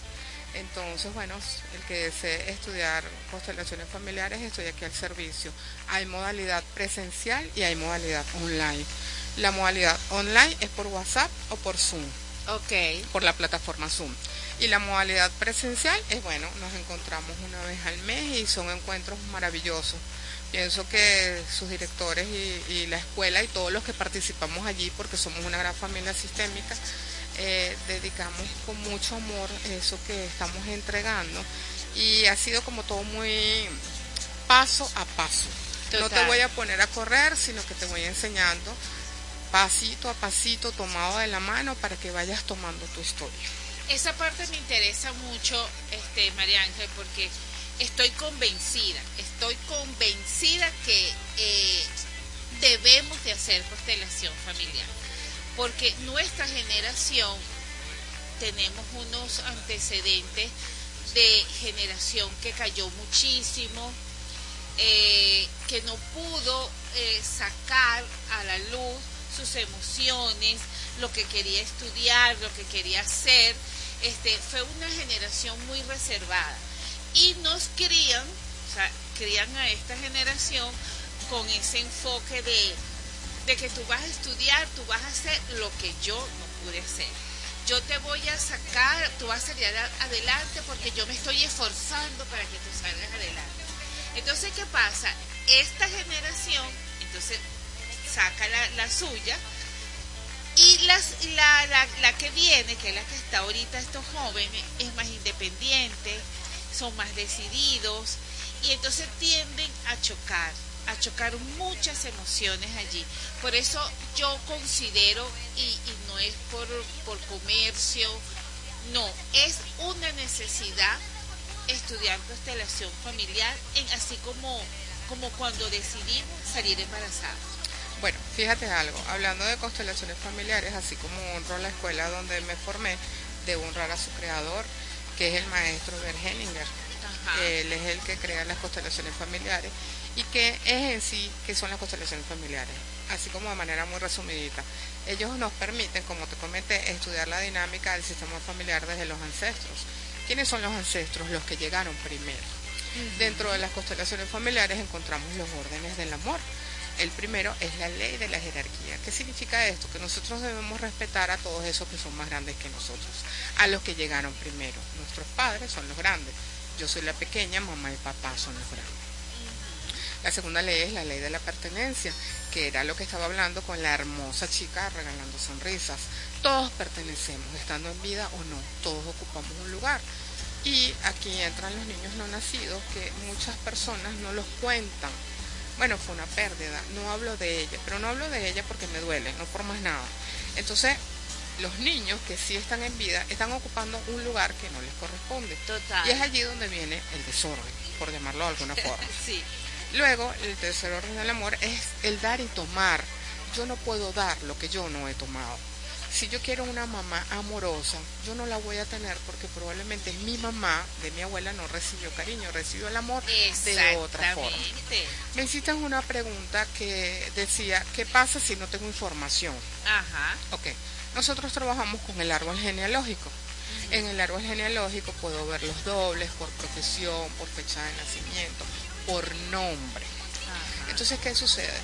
[SPEAKER 8] Entonces, bueno, el que desee estudiar constelaciones familiares, estoy aquí al servicio. Hay modalidad presencial y hay modalidad online. La modalidad online es por WhatsApp o por Zoom.
[SPEAKER 1] Ok.
[SPEAKER 8] Por la plataforma Zoom. Y la modalidad presencial es, bueno, nos encontramos una vez al mes y son encuentros maravillosos. Pienso que sus directores y, y la escuela y todos los que participamos allí, porque somos una gran familia sistémica, eh, dedicamos con mucho amor eso que estamos entregando y ha sido como todo muy paso a paso. No te voy a poner a correr, sino que te voy enseñando pasito a pasito, tomado de la mano, para que vayas tomando tu historia.
[SPEAKER 1] Esa parte me interesa mucho, este, María Ángel, porque estoy convencida, estoy convencida que eh, debemos de hacer constelación familiar porque nuestra generación tenemos unos antecedentes de generación que cayó muchísimo, eh, que no pudo eh, sacar a la luz sus emociones, lo que quería estudiar, lo que quería hacer. Este, fue una generación muy reservada. Y nos crían, o sea, crían a esta generación con ese enfoque de de que tú vas a estudiar, tú vas a hacer lo que yo no pude hacer. Yo te voy a sacar, tú vas a salir adelante porque yo me estoy esforzando para que tú salgas adelante. Entonces, ¿qué pasa? Esta generación, entonces, saca la, suya y las, la, la, la que viene, que es la que está ahorita, estos jóvenes, es más independiente, son más decididos y entonces tienden a chocar a chocar muchas emociones allí. Por eso yo considero, y, no es por, por comercio, no, es una necesidad estudiar constelación familiar, en, así como, como cuando decidimos salir embarazados.
[SPEAKER 8] Bueno, fíjate algo, hablando de constelaciones familiares, así como honro la escuela donde me formé, de honrar a su creador, que es el maestro Bergeninger. Él es el que crea las constelaciones familiares y qué es en sí que son las constelaciones familiares, así como de manera muy resumidita. Ellos nos permiten, como te comenté, estudiar la dinámica del sistema familiar desde los ancestros. ¿Quiénes son los ancestros? Los que llegaron primero. Dentro de las constelaciones familiares encontramos los órdenes del amor. El primero es la ley de la jerarquía. ¿Qué significa esto? Que nosotros debemos respetar a todos esos que son más grandes que nosotros, a los que llegaron primero. Nuestros padres son los grandes. Yo soy la pequeña, mamá y papá son los grandes. La segunda ley es la ley de la pertenencia, que era lo que estaba hablando con la hermosa chica regalando sonrisas. Todos pertenecemos, estando en vida o no, todos ocupamos un lugar. Y aquí entran los niños no nacidos, que muchas personas no los cuentan. Bueno, fue una pérdida, no hablo de ella, pero no hablo de ella porque me duele, no por más nada. Entonces, los niños que sí están en vida están ocupando un lugar que no les corresponde.
[SPEAKER 1] Total.
[SPEAKER 8] Y es allí donde viene el desorden, por llamarlo de alguna forma.
[SPEAKER 1] sí.
[SPEAKER 8] Luego, el tercer orden del amor es el dar y tomar. Yo no puedo dar lo que yo no he tomado. Si yo quiero una mamá amorosa, yo no la voy a tener porque probablemente mi mamá de mi abuela no recibió cariño, recibió el amor de otra forma. Me hiciste una pregunta que decía, ¿qué pasa si no tengo información?
[SPEAKER 1] Ajá.
[SPEAKER 8] Ok, nosotros trabajamos con el árbol genealógico. En el árbol genealógico puedo ver los dobles por profesión, por fecha de nacimiento, por nombre. Entonces, ¿qué sucede?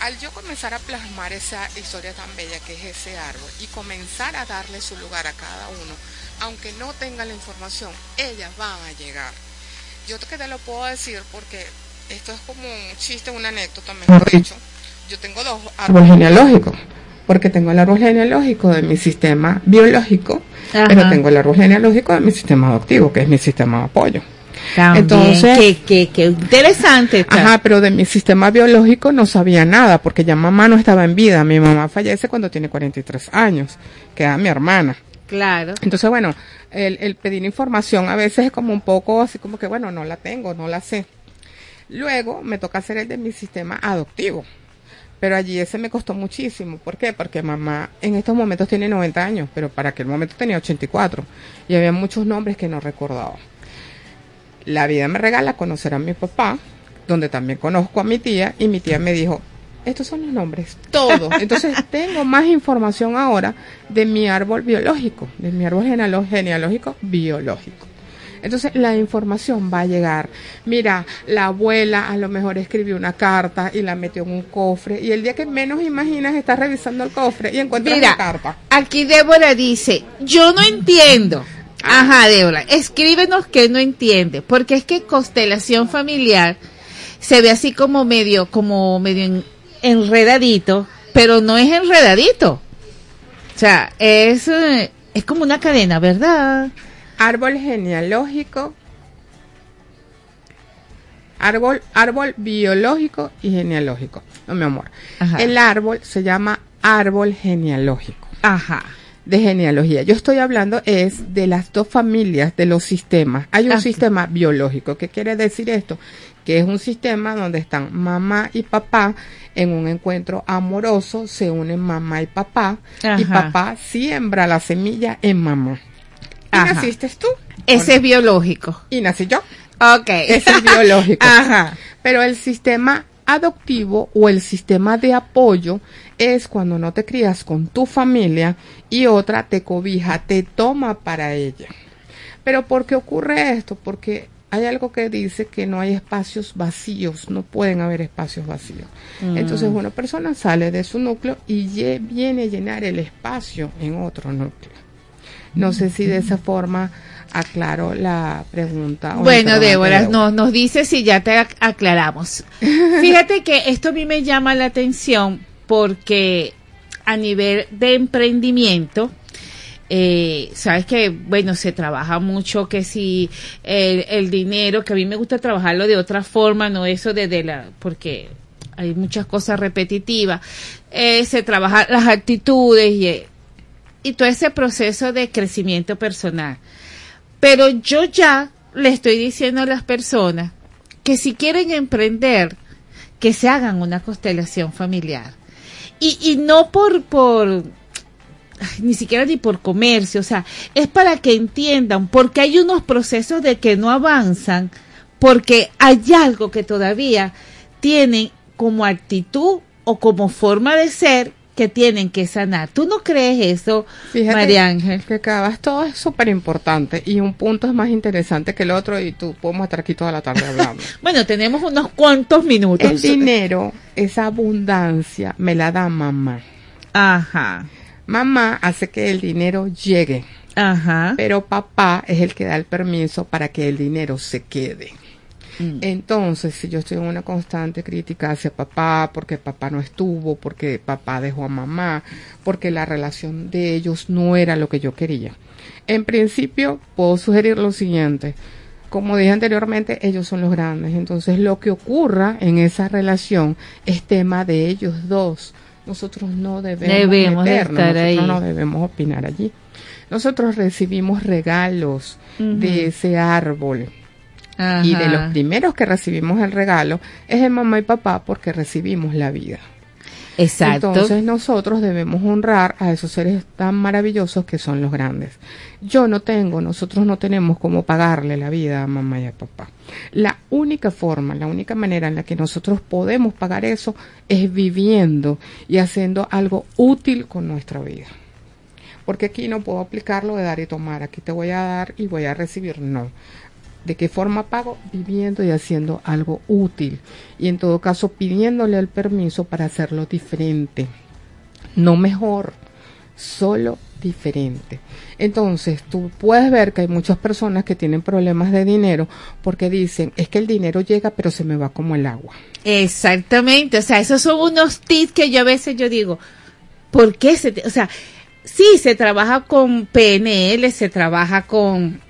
[SPEAKER 8] Al yo comenzar a plasmar esa historia tan bella que es ese árbol y comenzar a darle su lugar a cada uno, aunque no tenga la información, ellas van a llegar. Yo que te lo puedo decir porque esto es como un chiste, una anécdota, mejor dicho. Yo tengo dos árboles genealógicos, porque tengo el árbol genealógico de mi sistema biológico, pero tengo el árbol genealógico de mi sistema adoptivo, que es mi sistema de apoyo.
[SPEAKER 1] Entonces, qué, qué, interesante.
[SPEAKER 8] Ajá, pero de mi sistema biológico no sabía nada, porque ya mamá no estaba en vida. Mi mamá fallece cuando tiene 43 años, queda mi hermana.
[SPEAKER 1] Claro.
[SPEAKER 8] Entonces, bueno, el, el pedir información a veces es como un poco así como que, bueno, no la tengo, no la sé. Luego me toca hacer el de mi sistema adoptivo. Pero allí ese me costó muchísimo. ¿Por qué? Porque mamá en estos momentos tiene 90 años, pero para aquel momento tenía 84. Y había muchos nombres que no recordaba. La vida me regala conocer a mi papá, donde también conozco a mi tía, y mi tía me dijo, estos son los nombres, todos. Entonces tengo más información ahora de mi árbol biológico, de mi árbol genealógico biológico. Entonces la información va a llegar. Mira, la abuela a lo mejor escribió una carta y la metió en un cofre y el día que menos imaginas está revisando el cofre y encuentra la carta.
[SPEAKER 1] Aquí Débora dice, yo no entiendo. Ajá, Débora, escríbenos que no entiende, porque es que constelación familiar se ve así como medio, como medio enredadito, pero no es enredadito. O sea, es, eh, es como una cadena, ¿verdad?
[SPEAKER 8] Árbol genealógico, árbol, árbol biológico y genealógico. No, mi amor. El árbol se llama árbol genealógico.
[SPEAKER 1] Ajá.
[SPEAKER 8] De genealogía. Yo estoy hablando es de las dos familias de los sistemas. Hay un sistema biológico. ¿Qué quiere decir esto? Que es un sistema donde están mamá y papá en un encuentro amoroso, se unen mamá y papá y papá siembra la semilla en mamá. ¿Y naciste tú?
[SPEAKER 1] Ese es biológico.
[SPEAKER 8] Y nací yo.
[SPEAKER 1] Ok.
[SPEAKER 8] Ese es biológico. Ajá. Pero el sistema adoptivo o el sistema de apoyo es cuando no te crías con tu familia y otra te cobija, te toma para ella. Pero ¿por qué ocurre esto? Porque hay algo que dice que no hay espacios vacíos, no pueden haber espacios vacíos. Mm. Entonces una persona sale de su núcleo y viene a llenar el espacio en otro núcleo. No sé si de esa forma aclaro la pregunta.
[SPEAKER 1] Bueno, Débora, no, nos dice si ya te aclaramos. Fíjate que esto a mí me llama la atención porque a nivel de emprendimiento, eh, sabes que, bueno, se trabaja mucho que si el, dinero, que a mí me gusta trabajarlo de otra forma, no eso de, la, porque hay muchas cosas repetitivas, eh, se trabaja las actitudes y y todo ese proceso de crecimiento personal. Pero yo ya le estoy diciendo a las personas que si quieren emprender, que se hagan una constelación familiar. Y, y no por, por, ni siquiera ni por comercio, o sea, es para que entiendan, porque hay unos procesos de que no avanzan, porque hay algo que todavía tienen como actitud o como forma de ser que tienen que sanar. ¿Tú no crees eso, María Ángel?
[SPEAKER 8] Que acabas todo es súper importante y un punto es más interesante que el otro y tú podemos estar aquí toda la tarde hablando.
[SPEAKER 1] bueno, tenemos unos cuantos minutos.
[SPEAKER 8] El dinero, esa abundancia, me la da mamá.
[SPEAKER 1] Ajá.
[SPEAKER 8] Mamá hace que el dinero llegue.
[SPEAKER 1] Ajá.
[SPEAKER 8] Pero papá es el que da el permiso para que el dinero se quede. Mm. Entonces, si yo estoy en una constante crítica hacia papá, porque papá no estuvo, porque papá dejó a mamá, porque la relación de ellos no era lo que yo quería. En principio, puedo sugerir lo siguiente. Como dije anteriormente, ellos son los grandes. Entonces, lo que ocurra en esa relación es tema de ellos dos. Nosotros no debemos, nosotros no debemos opinar allí. Nosotros recibimos regalos de ese árbol y de los primeros que recibimos el regalo es el mamá y papá porque recibimos la vida.
[SPEAKER 1] Exacto.
[SPEAKER 8] Entonces nosotros debemos honrar a esos seres tan maravillosos que son los grandes. Yo no tengo, nosotros no tenemos cómo pagarle la vida a mamá y a papá. La única forma, la única manera en la que nosotros podemos pagar eso es viviendo y haciendo algo útil con nuestra vida. Porque aquí no puedo aplicarlo de dar y tomar. Aquí te voy a dar y voy a recibir. No. ¿De qué forma pago? Viviendo y haciendo algo útil. Y en todo caso pidiéndole el permiso para hacerlo diferente. No mejor, solo diferente. Entonces, tú puedes ver que hay muchas personas que tienen problemas de dinero porque dicen, es que el dinero llega pero se me va como el agua.
[SPEAKER 1] Exactamente, o sea, esos son unos tips que yo a veces yo digo, ¿por qué se, o sea, sí, se trabaja con PNL, se trabaja con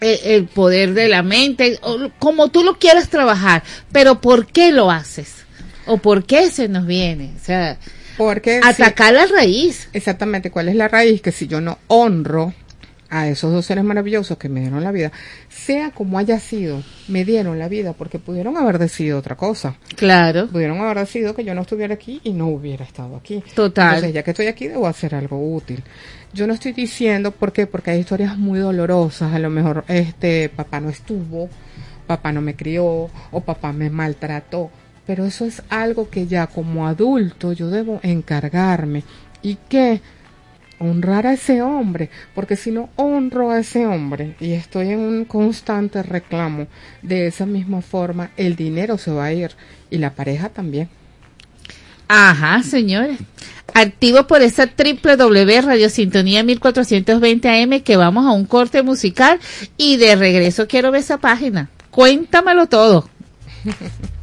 [SPEAKER 1] el, poder de la mente, o como tú lo quieras trabajar, pero ¿por qué lo haces? ¿O por qué se nos viene? O sea,
[SPEAKER 8] porque
[SPEAKER 1] atacar la raíz.
[SPEAKER 8] Exactamente, ¿cuál es la raíz? Que si yo no honro a esos dos seres maravillosos que me dieron la vida, sea como haya sido, me dieron la vida porque pudieron haber decidido otra cosa.
[SPEAKER 1] Claro.
[SPEAKER 8] Pudieron haber decidido que yo no estuviera aquí y no hubiera estado aquí.
[SPEAKER 1] Total.
[SPEAKER 8] Entonces, ya que estoy aquí, debo hacer algo útil. Yo no estoy diciendo, ¿por qué? Porque hay historias muy dolorosas. A lo mejor, este, papá no estuvo, papá no me crió, o papá me maltrató. pero eso es algo que ya como adulto yo debo encargarme y que honrar a ese hombre, porque si no honro a ese hombre y estoy en un constante reclamo, de esa misma forma el dinero se va a ir y la pareja también.
[SPEAKER 16] Ajá, señores. Activo por esa W Radio Sintonía 1420 AM que vamos a un corte musical y de regreso quiero ver esa página. Cuéntamelo todo.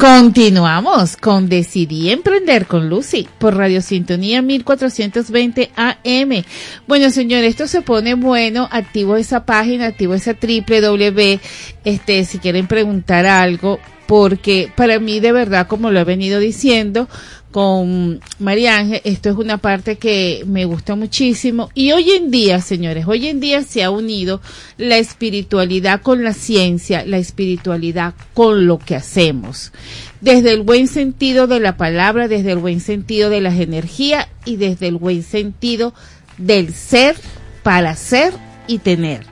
[SPEAKER 1] Continuamos con Decidí Emprender con Lucy por Radio Sintonía 1420 AM. Bueno, señores, esto se pone bueno. Activo esa página, activo esa triple W. Este, si quieren preguntar algo, porque para mí de verdad, como lo he venido diciendo con María Ángel, esto es una parte que me gusta muchísimo. Y hoy en día, señores, hoy en día se ha unido la espiritualidad con la ciencia, la espiritualidad con lo que hacemos. Desde el buen sentido de la palabra, desde el buen sentido de las energías y desde el buen sentido del ser para ser y tener.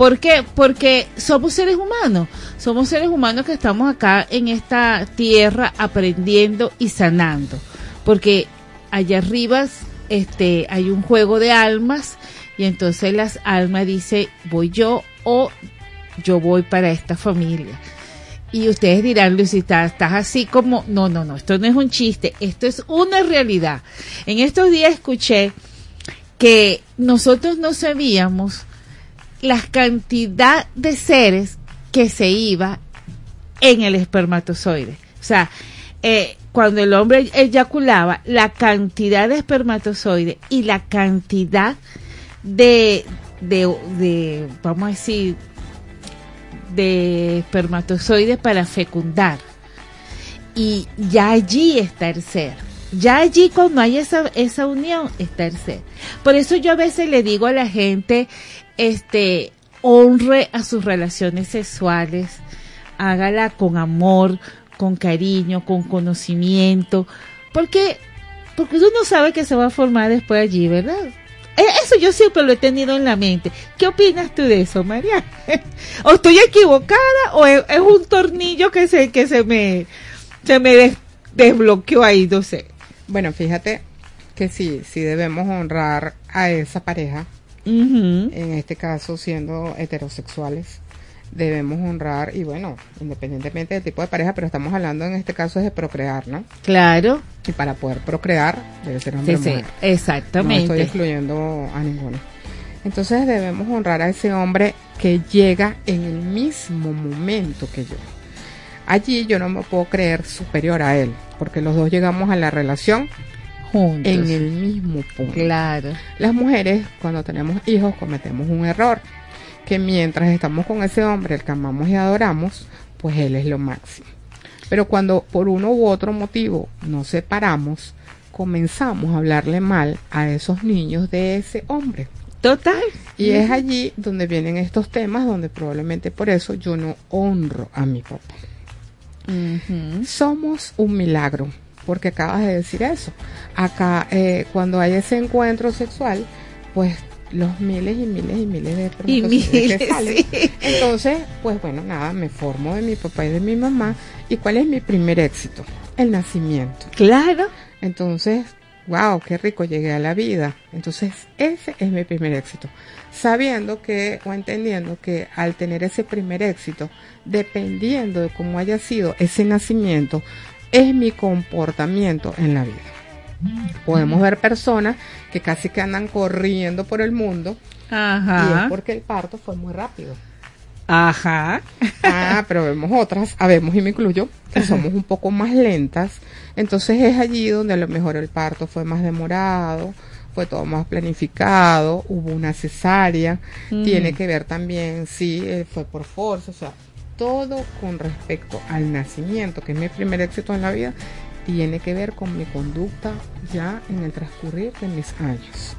[SPEAKER 1] ¿Por qué? Porque somos seres humanos, somos seres humanos que estamos acá en esta tierra aprendiendo y sanando. Porque allá arriba este, hay un juego de almas y entonces las almas dice voy yo o yo voy para esta familia. Y ustedes dirán, Lucita, estás así como, no, no, no, esto no es un chiste, esto es una realidad. En estos días escuché que nosotros no sabíamos la cantidad de seres que se iba en el espermatozoide. O sea, eh, cuando el hombre eyaculaba, la cantidad de espermatozoide y la cantidad de, de, de vamos a decir, de espermatozoides para fecundar. Y ya allí está el ser. Ya allí cuando hay esa, esa unión está el ser. Por eso yo a veces le digo a la gente, este, honre a sus relaciones sexuales, hágala con amor, con cariño, con conocimiento, porque, porque uno no sabe que se va a formar después allí, ¿verdad? E, Eso yo siempre lo he tenido en la mente. ¿Qué opinas tú de eso, María? ¿O estoy equivocada o es, un tornillo que se, que se me, se me des- desbloqueó ahí, no sé?
[SPEAKER 8] Bueno, fíjate que sí, sí debemos honrar a esa pareja, En este caso siendo heterosexuales, debemos honrar, y bueno, independientemente del tipo de pareja, pero estamos hablando en este caso es de procrear, ¿no?
[SPEAKER 1] Claro.
[SPEAKER 8] Y para poder procrear debe ser hombre
[SPEAKER 1] Sí,
[SPEAKER 8] o
[SPEAKER 1] sí,
[SPEAKER 8] mujer.
[SPEAKER 1] exactamente.
[SPEAKER 8] No estoy excluyendo a ninguno. Entonces debemos honrar a ese hombre que llega en el mismo momento que yo. Allí yo no me puedo creer superior a él, porque los dos llegamos a la relación
[SPEAKER 1] Juntos.
[SPEAKER 8] en el mismo punto.
[SPEAKER 1] Claro.
[SPEAKER 8] Las mujeres, cuando tenemos hijos, cometemos un error, que mientras estamos con ese hombre, el que amamos y adoramos, pues él es lo máximo. Pero cuando por uno u otro motivo nos separamos, comenzamos a hablarle mal a esos niños de ese hombre.
[SPEAKER 1] Total.
[SPEAKER 8] Y es allí donde vienen estos temas, donde probablemente por eso yo no honro a mi papá. Somos un milagro, porque acabas de decir eso. Acá, eh, cuando hay ese encuentro sexual, pues los miles y miles y miles de
[SPEAKER 1] Y
[SPEAKER 8] espermatozoides que
[SPEAKER 1] miles,
[SPEAKER 8] salen.
[SPEAKER 1] sí.
[SPEAKER 8] Entonces, pues bueno, nada, me formo de mi papá y de mi mamá. ¿Y cuál es mi primer éxito? El nacimiento.
[SPEAKER 1] Claro.
[SPEAKER 8] Entonces, wow, qué rico llegué a la vida. Entonces, ese es mi primer éxito. Sabiendo que o entendiendo que al tener ese primer éxito, dependiendo de cómo haya sido ese nacimiento, es mi comportamiento en la vida. Podemos ver personas que casi que andan corriendo por el mundo y
[SPEAKER 1] Ajá.
[SPEAKER 8] es porque el parto fue muy rápido.
[SPEAKER 1] Ajá.
[SPEAKER 8] Ah, pero vemos otras, habemos y me incluyo, que somos un poco más lentas. Entonces es allí donde a lo mejor el parto fue más demorado, fue todo más planificado, hubo una cesárea,
[SPEAKER 1] Mm.
[SPEAKER 8] tiene que ver también si eh, fue por fuerza, o sea, todo con respecto al nacimiento, que es mi primer éxito en la vida, tiene que ver con mi conducta ya en el transcurrir de mis años.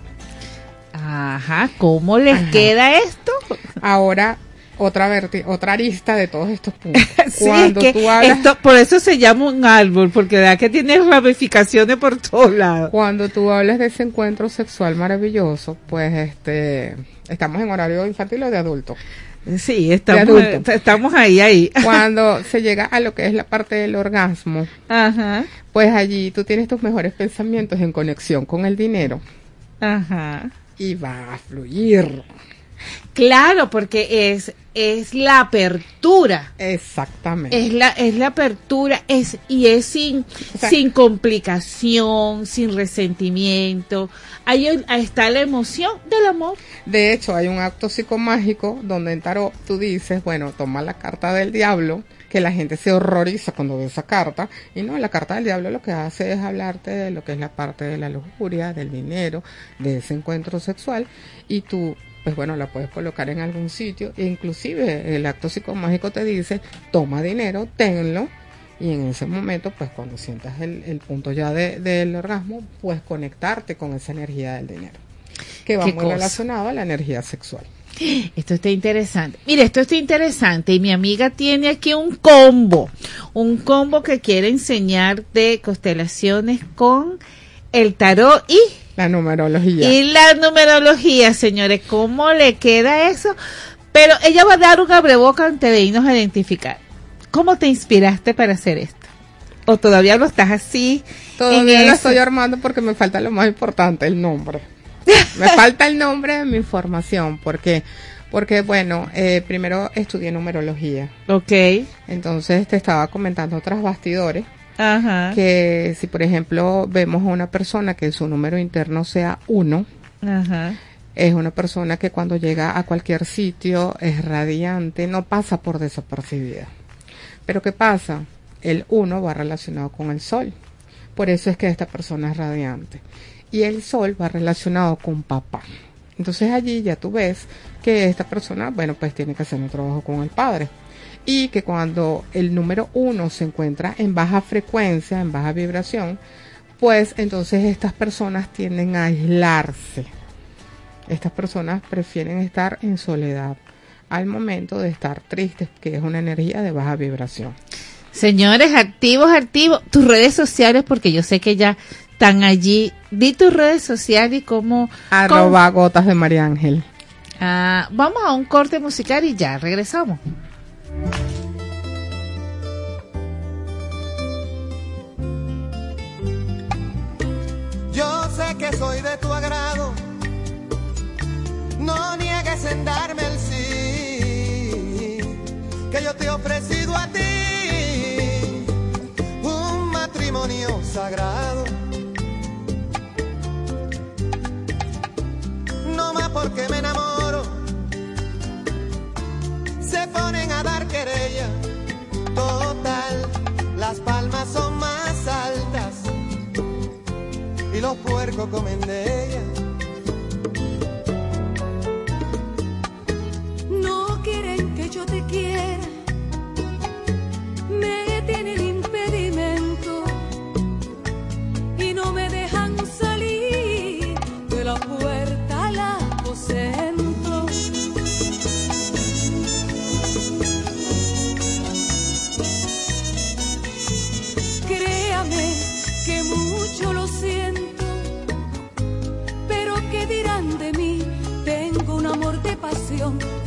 [SPEAKER 1] Ajá, ¿cómo les
[SPEAKER 8] Ajá.
[SPEAKER 1] queda esto?
[SPEAKER 8] Ahora, otra verti- otra arista de todos estos puntos.
[SPEAKER 1] Sí,
[SPEAKER 8] Cuando
[SPEAKER 1] que
[SPEAKER 8] tú hablas
[SPEAKER 1] esto, por eso se llama un árbol, porque da que tiene ramificaciones por todos lados.
[SPEAKER 8] Cuando tú hablas de ese encuentro sexual maravilloso, pues este estamos en horario infantil o de adulto.
[SPEAKER 1] Sí, estamos,
[SPEAKER 8] adulto.
[SPEAKER 1] estamos ahí, ahí.
[SPEAKER 8] Cuando se llega a lo que es la parte del orgasmo,
[SPEAKER 1] Ajá,
[SPEAKER 8] pues allí tú tienes tus mejores pensamientos en conexión con el dinero
[SPEAKER 1] ajá.
[SPEAKER 8] y va a fluir.
[SPEAKER 1] Claro, porque es, es la apertura.
[SPEAKER 8] Exactamente.
[SPEAKER 1] Es la, es la apertura, es, y es sin, sin complicación, sin resentimiento. Ahí ahí está la emoción del amor.
[SPEAKER 8] De hecho, hay un acto psicomágico donde en tarot tú dices, bueno, toma la carta del diablo, que la gente se horroriza cuando ve esa carta, y no, la carta del diablo lo que hace es hablarte de lo que es la parte de la lujuria, del dinero, de ese encuentro sexual, y tú, pues bueno, la puedes colocar en algún sitio, e inclusive el acto psicomágico te dice, toma dinero, tenlo, y en ese momento, pues cuando sientas el, el punto ya de- del orgasmo, puedes conectarte con esa energía del dinero, que va muy
[SPEAKER 1] cosa.
[SPEAKER 8] relacionado a la energía sexual.
[SPEAKER 1] Esto está interesante. Mire, esto está interesante y mi amiga tiene aquí un combo, un combo que quiere enseñar de constelaciones con el tarot y
[SPEAKER 8] la numerología.
[SPEAKER 1] Y la numerología, señores, ¿cómo le queda eso? Pero ella va a dar un abreboca antes de irnos a identificar. ¿Cómo te inspiraste para hacer esto? ¿O todavía lo estás así?
[SPEAKER 8] Todavía lo estoy armando porque me falta lo más importante, el nombre. Me falta el nombre de mi formación, porque porque bueno, eh, primero estudié numerología.
[SPEAKER 1] Ok.
[SPEAKER 8] Entonces te estaba comentando otras bastidores.
[SPEAKER 1] Ajá.
[SPEAKER 8] Que si por ejemplo vemos a una persona que su número interno sea uno,
[SPEAKER 1] Ajá.
[SPEAKER 8] es una persona que cuando llega a cualquier sitio es radiante, no pasa por desapercibida. Pero ¿qué pasa? El uno va relacionado con el sol. Por eso es que esta persona es radiante. Y el sol va relacionado con papá. Entonces allí ya tú ves que esta persona, bueno, pues tiene que hacer un trabajo con el padre. Y que cuando el número uno se encuentra en baja frecuencia, en baja vibración, pues entonces estas personas tienden a aislarse. Estas personas prefieren estar en soledad al momento de estar tristes, que es una energía de baja vibración.
[SPEAKER 1] Señores, activos, activos. Tus redes sociales, porque yo sé que ya están allí. Di tus redes sociales y cómo...
[SPEAKER 8] Arroba gotas de María Ángel.
[SPEAKER 1] Ah, vamos a un corte musical y ya regresamos.
[SPEAKER 17] Yo sé que soy de tu agrado, no niegues en darme el sí, que yo te he ofrecido a ti. Un matrimonio sagrado. No más porque me enamoro, querella, total, las palmas son más altas y los puercos comen de ella.
[SPEAKER 18] No quieren que yo te quiera, me tienen impedimento y no me dejan salir de la puerta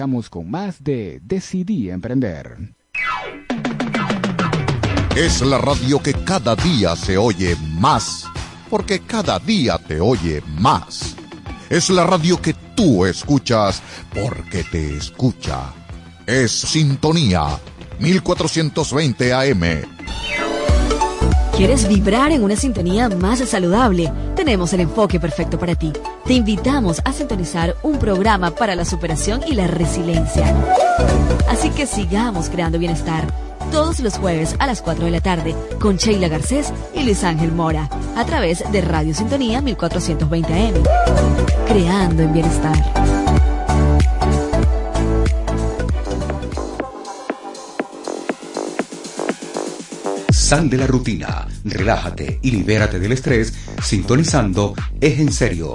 [SPEAKER 6] regresamos con más de Decidí Emprender.
[SPEAKER 13] Es la radio que cada día se oye más, porque cada día te oye más. Es la radio que tú escuchas porque te escucha. Es Sintonía 1420 AM.
[SPEAKER 14] ¿Quieres vibrar en una sintonía más saludable? Tenemos el enfoque perfecto para ti. Te invitamos a sintonizar un programa para la superación y la resiliencia. Así que sigamos creando bienestar todos los jueves a las 4 de la tarde con Sheila Garcés y Luis Ángel Mora a través de Radio Sintonía 1420 AM. Creando en bienestar.
[SPEAKER 10] Sal de la rutina, relájate y libérate del estrés sintonizando Es en serio,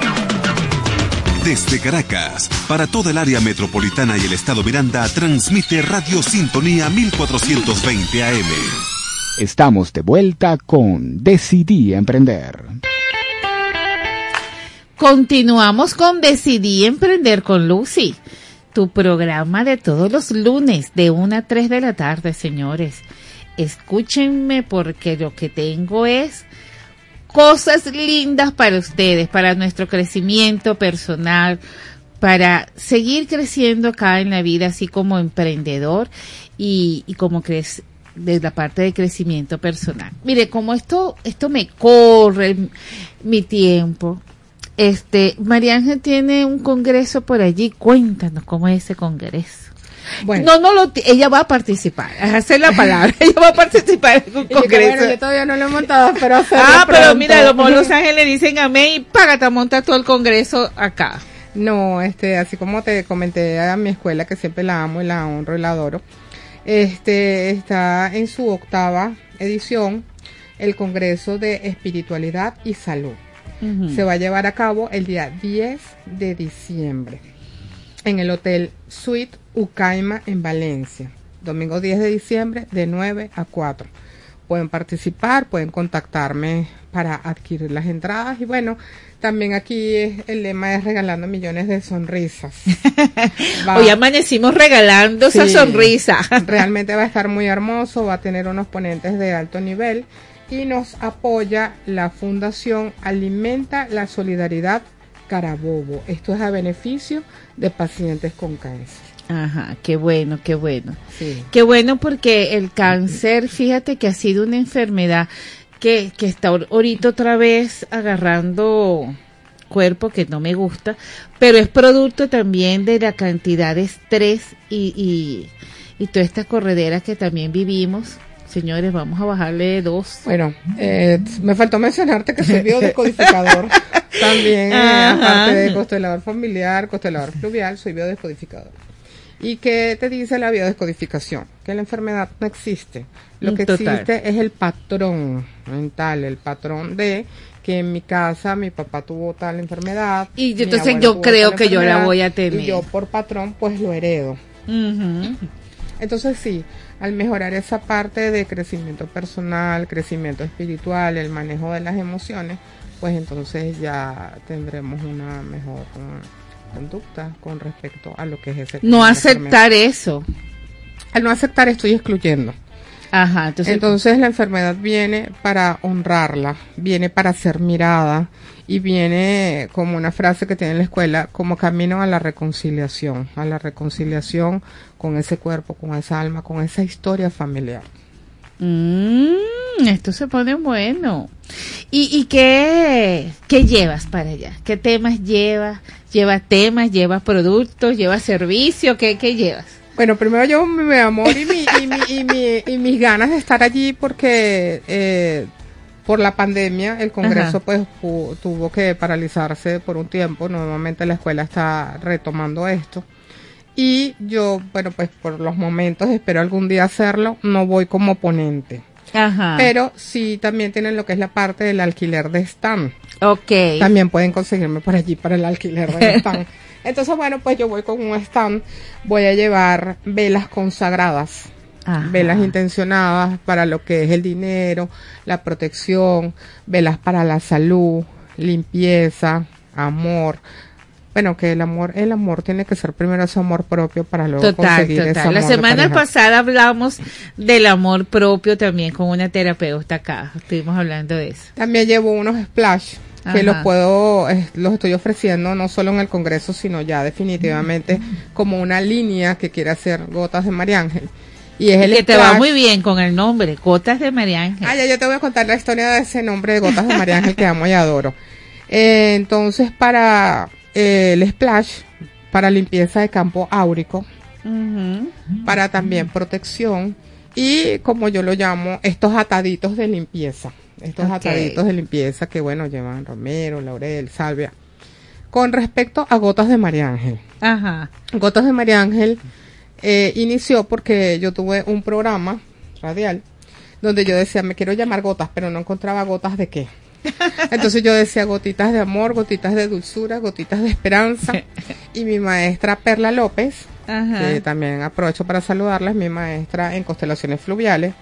[SPEAKER 15] Desde Caracas, para toda el área metropolitana y el estado Miranda, transmite Radio Sintonía 1420 AM.
[SPEAKER 6] Estamos de vuelta con Decidí Emprender.
[SPEAKER 1] Continuamos con Decidí Emprender con Lucy, tu programa de todos los lunes de 1 a 3 de la tarde, señores. escúchenme porque lo que tengo es cosas lindas para ustedes, para nuestro crecimiento personal, para seguir creciendo acá en la vida, así como emprendedor y, y como crece de la parte de crecimiento personal. Mire, como esto, esto me corre mi tiempo. Este, María Ángel tiene un congreso por allí. Cuéntanos cómo es ese congreso.
[SPEAKER 8] Bueno.
[SPEAKER 1] No, no lo, ella va a participar, a hacer la palabra, ella va a participar en un
[SPEAKER 8] Y
[SPEAKER 1] congreso.
[SPEAKER 8] bueno, yo todavía no lo he montado, pero
[SPEAKER 1] ah, pero
[SPEAKER 8] pronto.
[SPEAKER 1] mira, como Los Ángeles dicen amén y págate a montar todo el congreso acá.
[SPEAKER 8] No, este, así como te comenté a mi escuela que siempre la amo y la honro y la adoro, este está en su octava edición el Congreso de Espiritualidad y Salud. Se va a llevar a cabo el día 10 de diciembre en el Hotel Suite Ucaima en Valencia. Domingo 10 de diciembre de 9 a 4. Pueden participar, pueden contactarme para adquirir las entradas y bueno, también aquí es- el lema es regalando millones de sonrisas. Va-
[SPEAKER 1] Hoy amanecimos regalando esa
[SPEAKER 8] Sí.
[SPEAKER 1] sonrisa.
[SPEAKER 8] Realmente va a estar muy hermoso, va a tener unos ponentes de alto nivel y nos apoya la Fundación Alimenta la Solidaridad Carabobo. Esto es a beneficio de pacientes con cáncer.
[SPEAKER 1] Ajá, qué bueno, qué bueno.
[SPEAKER 8] Sí.
[SPEAKER 1] Qué bueno porque el cáncer, fíjate que ha sido una enfermedad que, que está ahor- ahorita otra vez agarrando cuerpo que no me gusta, pero es producto también de la cantidad de estrés y, y, y toda esta corredera que también vivimos. Señores, vamos a bajarle dos.
[SPEAKER 8] Bueno, eh, me faltó mencionarte que soy biodescodificador. También, eh,
[SPEAKER 1] Ajá.
[SPEAKER 8] aparte de constelador familiar, constelador fluvial, soy biodescodificador. ¿Y qué te dice la biodescodificación? Que la enfermedad no existe. Lo que
[SPEAKER 1] Total.
[SPEAKER 8] existe es el patrón mental, el patrón de que en mi casa mi papá tuvo tal enfermedad.
[SPEAKER 1] Y entonces yo creo que yo la voy a tener.
[SPEAKER 8] Y yo por patrón pues lo heredo. Entonces sí, al mejorar esa parte de crecimiento personal, crecimiento espiritual, el manejo de las emociones, pues entonces ya tendremos una mejor conducta con respecto a lo que es ese
[SPEAKER 1] No aceptar eso.
[SPEAKER 8] Al no aceptar estoy excluyendo.
[SPEAKER 1] Ajá, entonces,
[SPEAKER 8] Entonces la enfermedad viene para honrarla, viene para ser mirada y viene como una frase que tiene en la escuela, como camino a la reconciliación, a la reconciliación con ese cuerpo, con esa alma, con esa historia familiar.
[SPEAKER 1] Mm, esto se pone bueno. ¿Y, y qué, qué llevas para allá? ¿Qué temas llevas? ¿Llevas temas? ¿Llevas productos? ¿Llevas servicio? ¿Qué, qué llevas?
[SPEAKER 8] Bueno, primero yo mi, amor y, mi, y, mi, y, mi- y mis ganas de estar allí porque eh, por la pandemia el Congreso
[SPEAKER 1] Ajá.
[SPEAKER 8] pues pu- tuvo que paralizarse por un tiempo. Nuevamente la escuela está retomando esto. Y yo, bueno, pues por los momentos espero algún día hacerlo. No voy como ponente.
[SPEAKER 1] Ajá.
[SPEAKER 8] Pero sí también tienen lo que es la parte del alquiler de stand.
[SPEAKER 1] Ok.
[SPEAKER 8] También pueden conseguirme por allí para el alquiler del stand. Entonces, bueno, pues yo voy con un stand. Voy a llevar velas consagradas.
[SPEAKER 1] Ajá.
[SPEAKER 8] Velas intencionadas para lo que es el dinero, la protección, velas para la salud, limpieza, amor. Bueno, que el amor, el amor tiene que ser primero ese amor propio para luego
[SPEAKER 1] Total,
[SPEAKER 8] conseguir ese
[SPEAKER 1] total.
[SPEAKER 8] amor
[SPEAKER 1] La semana pasada hablamos del amor propio también con una terapeuta acá. Estuvimos hablando de eso.
[SPEAKER 8] También llevo unos splash
[SPEAKER 1] Ajá.
[SPEAKER 8] que los puedo, los estoy ofreciendo no solo en el Congreso, sino ya definitivamente como una línea que quiere hacer Gotas de María Ángel. Y es el
[SPEAKER 1] que te va muy bien con el nombre, Gotas de María Ángel.
[SPEAKER 8] Ah, ya yo te voy a contar la historia de ese nombre de Gotas de María Ángel que amo y adoro. Eh, entonces, para el splash, para limpieza de campo áurico, para también protección y como yo lo llamo, estos ataditos de limpieza. Estos ataditos de limpieza que, bueno, llevan romero, laurel, salvia. Con respecto a Gotas de María Ángel.
[SPEAKER 1] Ajá.
[SPEAKER 8] Gotas de María Ángel eh, inició porque yo tuve un programa radial donde yo decía, me quiero llamar gotas, pero no encontraba gotas de qué. Entonces yo decía gotitas de amor, gotitas de dulzura, gotitas de esperanza. Y mi maestra Perla López,
[SPEAKER 1] Ajá.
[SPEAKER 8] que también aprovecho para saludarla, es mi maestra en constelaciones fluviales,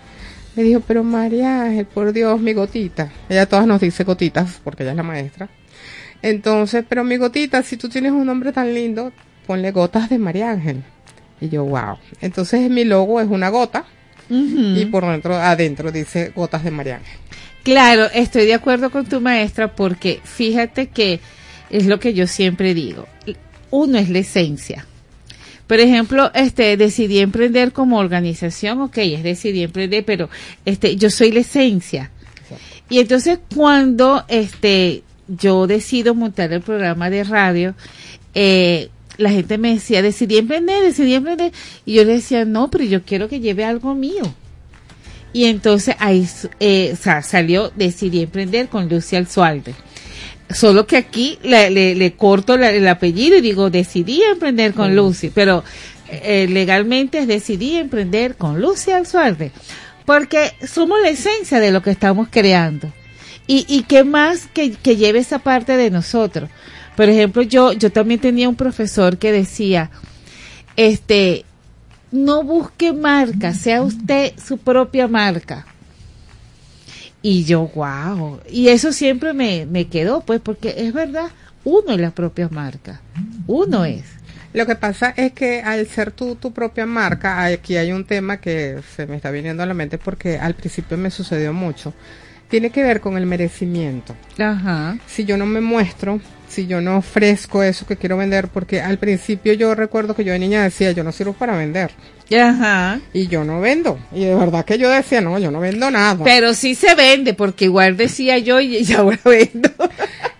[SPEAKER 8] me dijo, pero María Ángel, por Dios, mi gotita. Ella todas nos dice gotitas, porque ella es la maestra. Entonces, pero mi gotita, si tú tienes un nombre tan lindo, ponle gotas de María Ángel. Y yo, wow. Entonces mi logo es una gota y por dentro, adentro dice gotas de Mariana.
[SPEAKER 1] Claro, estoy de acuerdo con tu maestra porque fíjate que es lo que yo siempre digo. Uno es la esencia. Por ejemplo, este, decidí emprender como organización, ok, es decidí emprender, pero este, yo soy la esencia. Y entonces cuando este, yo decido montar el programa de radio, eh, la gente me decía, decidí emprender, decidí emprender. Y yo le decía, no, pero yo quiero que lleve algo mío. Y entonces ahí eh, salió Decidí Emprender con Lucia Alzualde. Solo que aquí le, le, corto el apellido y digo Decidí Emprender con Lucy, pero eh, legalmente es Decidí Emprender con Lucia Alzualde. Porque somos la esencia de lo que estamos creando. Y, y qué más que, que lleve esa parte de nosotros. Por ejemplo, yo, yo también tenía un profesor que decía, este, no busque marca, sea usted su propia marca. Y yo, wow. Y eso siempre me, me quedó, pues, porque es verdad, uno es la propia marca. Uno es.
[SPEAKER 8] Lo que pasa es que al ser tú tu propia marca, aquí hay un tema que se me está viniendo a la mente porque al principio me sucedió mucho. Tiene que ver con el merecimiento.
[SPEAKER 1] Ajá.
[SPEAKER 8] Si yo no me muestro, si yo no ofrezco eso que quiero vender, porque al principio yo recuerdo que yo de niña decía, yo no sirvo para vender.
[SPEAKER 1] Ajá.
[SPEAKER 8] Y yo no vendo. Y de verdad que yo decía, no, yo no vendo nada.
[SPEAKER 1] Pero sí se vende, porque igual decía yo y, ahora vendo.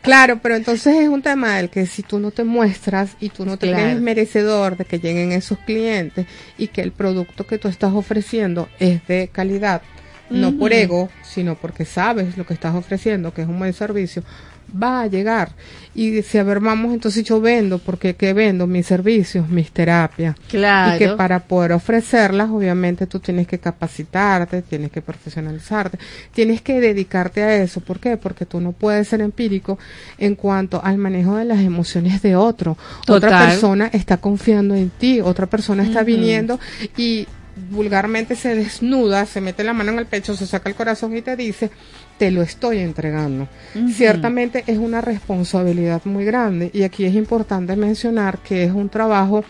[SPEAKER 8] claro, pero entonces es un tema del que si tú no te muestras y tú no te crees merecedor de que lleguen esos clientes y que el producto que tú estás ofreciendo es de calidad, no por ego, sino porque sabes lo que estás ofreciendo, que es un buen servicio, va a llegar. Y si a ver, vamos, entonces yo vendo, porque ¿qué vendo? Mis servicios, mis terapias.
[SPEAKER 1] Claro.
[SPEAKER 8] Y que para poder ofrecerlas, obviamente tú tienes que capacitarte, tienes que profesionalizarte, tienes que dedicarte a eso. ¿Por qué? Porque tú no puedes ser empírico en cuanto al manejo de las emociones de otro. Otra persona está confiando en ti, otra persona está viniendo y vulgarmente se desnuda, se mete la mano en el pecho, se saca el corazón y te dice, te lo estoy entregando. Ciertamente es una responsabilidad muy grande y aquí es importante mencionar que es un trabajo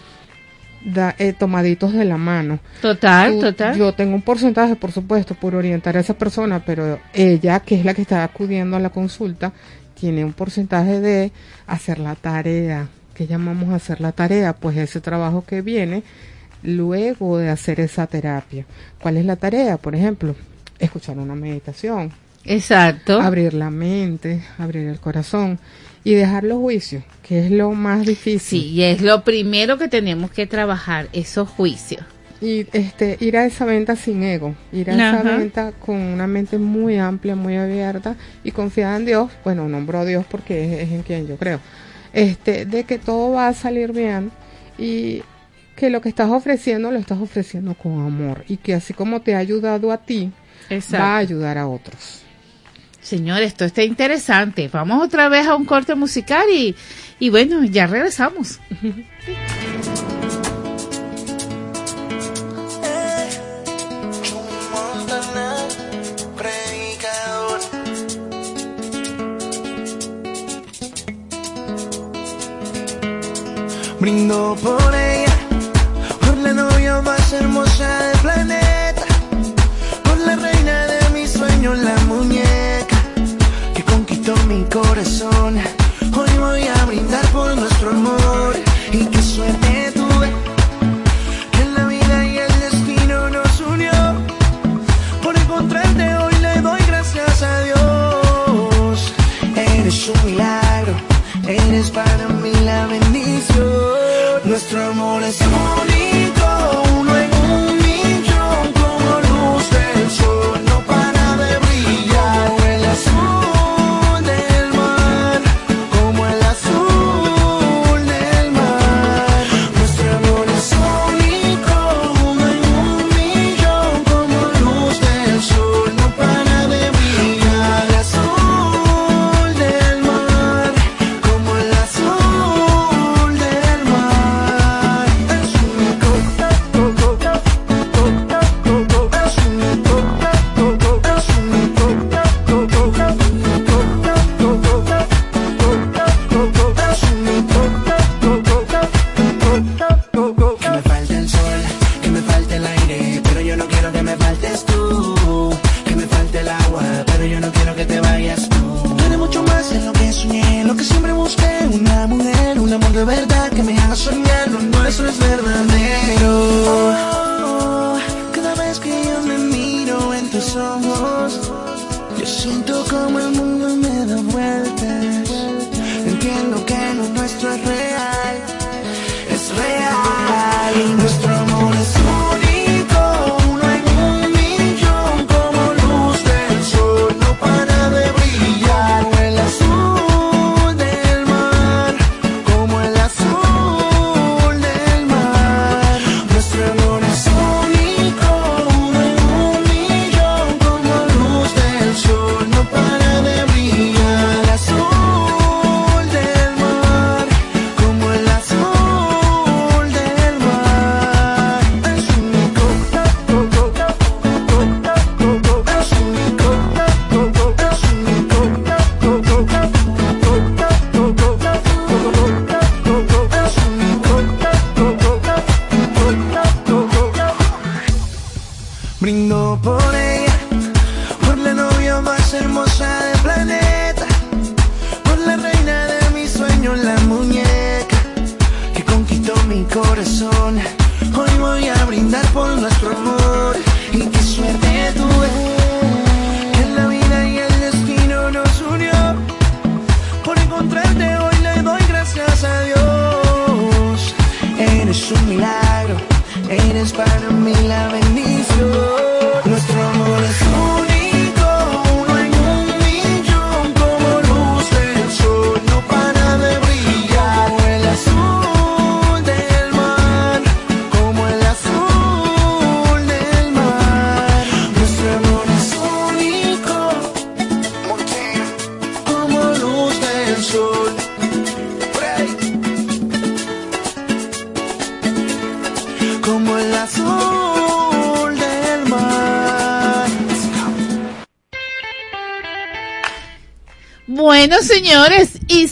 [SPEAKER 8] eh, tomaditos de la mano.
[SPEAKER 1] Total, total.
[SPEAKER 8] Yo tengo un porcentaje, por supuesto, por orientar a esa persona, pero ella, que es la que está acudiendo a la consulta, tiene un porcentaje de hacer la tarea. ¿Qué llamamos hacer la tarea? Pues ese trabajo que viene luego de hacer esa terapia. ¿Cuál es la tarea? Por ejemplo, escuchar una meditación.
[SPEAKER 1] Exacto.
[SPEAKER 8] Abrir la mente, abrir el corazón y dejar los juicios, que es lo más difícil.
[SPEAKER 1] Sí, y es lo primero que tenemos que trabajar, esos juicios.
[SPEAKER 8] Y este, ir a esa venta sin ego, ir a esa venta con una mente muy amplia, muy abierta y confiada en Dios. Bueno, nombro a Dios porque es, es en quien yo creo. Este, de que todo va a salir bien y que lo que estás ofreciendo lo estás ofreciendo con amor y que así como te ha ayudado a ti, va a ayudar a otros.
[SPEAKER 1] Señor, esto está interesante. Vamos otra vez a un corte musical y, y bueno, ya regresamos.
[SPEAKER 3] Brindo por ella novia más hermosa del planeta. Por la reina de mis sueños, la muñeca que mi corazón. Hoy voy a brindar por nuestro amor y qué suerte tuve. Que la vida y el destino nos unió. Por encontrarte hoy le doy gracias a Dios. Eres un milagro, eres para mí la bendición. Nuestro amor es bonito.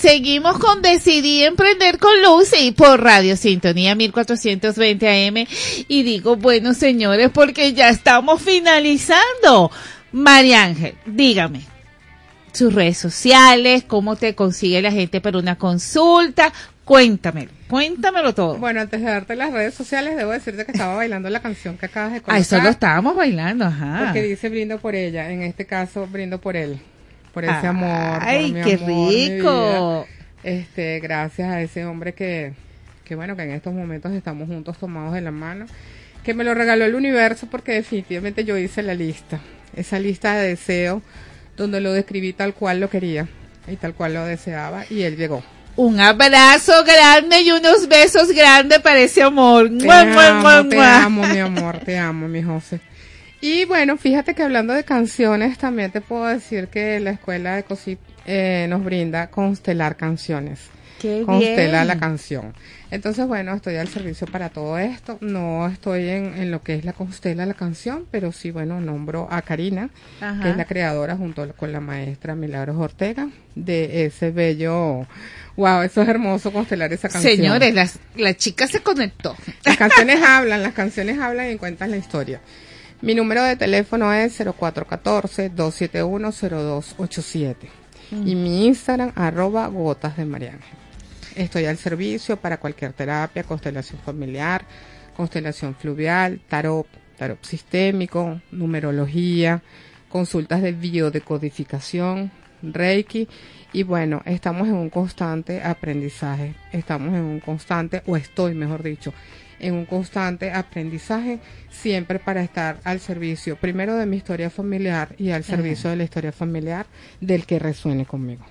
[SPEAKER 1] Seguimos con Decidí Emprender con Lucy por Radio Sintonía 1420 AM. Y digo, bueno, señores, porque ya estamos finalizando. María Ángel, dígame, sus redes sociales, cómo te consigue la gente para una consulta, cuéntamelo, cuéntamelo todo.
[SPEAKER 8] Bueno, antes de darte las redes sociales, debo decirte que estaba bailando la canción que acabas de
[SPEAKER 1] Ah,
[SPEAKER 8] colocar.
[SPEAKER 1] eso lo estábamos bailando, ajá.
[SPEAKER 8] Porque dice brindo por ella, en este caso brindo por él, por ese
[SPEAKER 1] Ay,
[SPEAKER 8] amor. por mi
[SPEAKER 1] qué
[SPEAKER 8] amor,
[SPEAKER 1] rico.
[SPEAKER 8] Este, gracias a ese hombre que, que bueno, que en estos momentos estamos juntos tomados de la mano, que me lo regaló el universo porque definitivamente yo hice la lista, esa lista de deseos donde lo describí tal cual lo quería y tal cual lo deseaba y él llegó.
[SPEAKER 1] Un abrazo grande y unos besos grandes para ese amor.
[SPEAKER 8] Te
[SPEAKER 1] Mua,
[SPEAKER 8] amo,
[SPEAKER 1] mua,
[SPEAKER 8] te
[SPEAKER 1] mua.
[SPEAKER 8] amo, mi amor, te amo, mi José. Y bueno, fíjate que hablando de canciones, también te puedo decir que la escuela de COSIP eh, nos brinda Constelar Canciones.
[SPEAKER 1] Qué
[SPEAKER 8] Constela
[SPEAKER 1] bien.
[SPEAKER 8] la canción. Entonces, bueno, estoy al servicio para todo esto. No estoy en, en lo que es la Constela la canción, pero sí, bueno, nombro a Karina,
[SPEAKER 1] Ajá.
[SPEAKER 8] que es la creadora junto con la maestra Milagros Ortega de ese bello... Wow, eso es hermoso constelar esa canción.
[SPEAKER 1] Señores, las- la chica se conectó.
[SPEAKER 8] Las canciones hablan, las canciones hablan y cuentan la historia. Mi número de teléfono es 0414-271-0287 y mi Instagram arroba gotas de Mariana. Estoy al servicio para cualquier terapia, constelación familiar, constelación fluvial, tarot, tarot sistémico, numerología, consultas de biodecodificación, reiki. Y bueno, estamos en un constante aprendizaje, estamos en un constante, o estoy mejor dicho, en un constante aprendizaje, siempre para estar al servicio, primero de mi historia familiar y al servicio de la historia familiar del que resuene conmigo.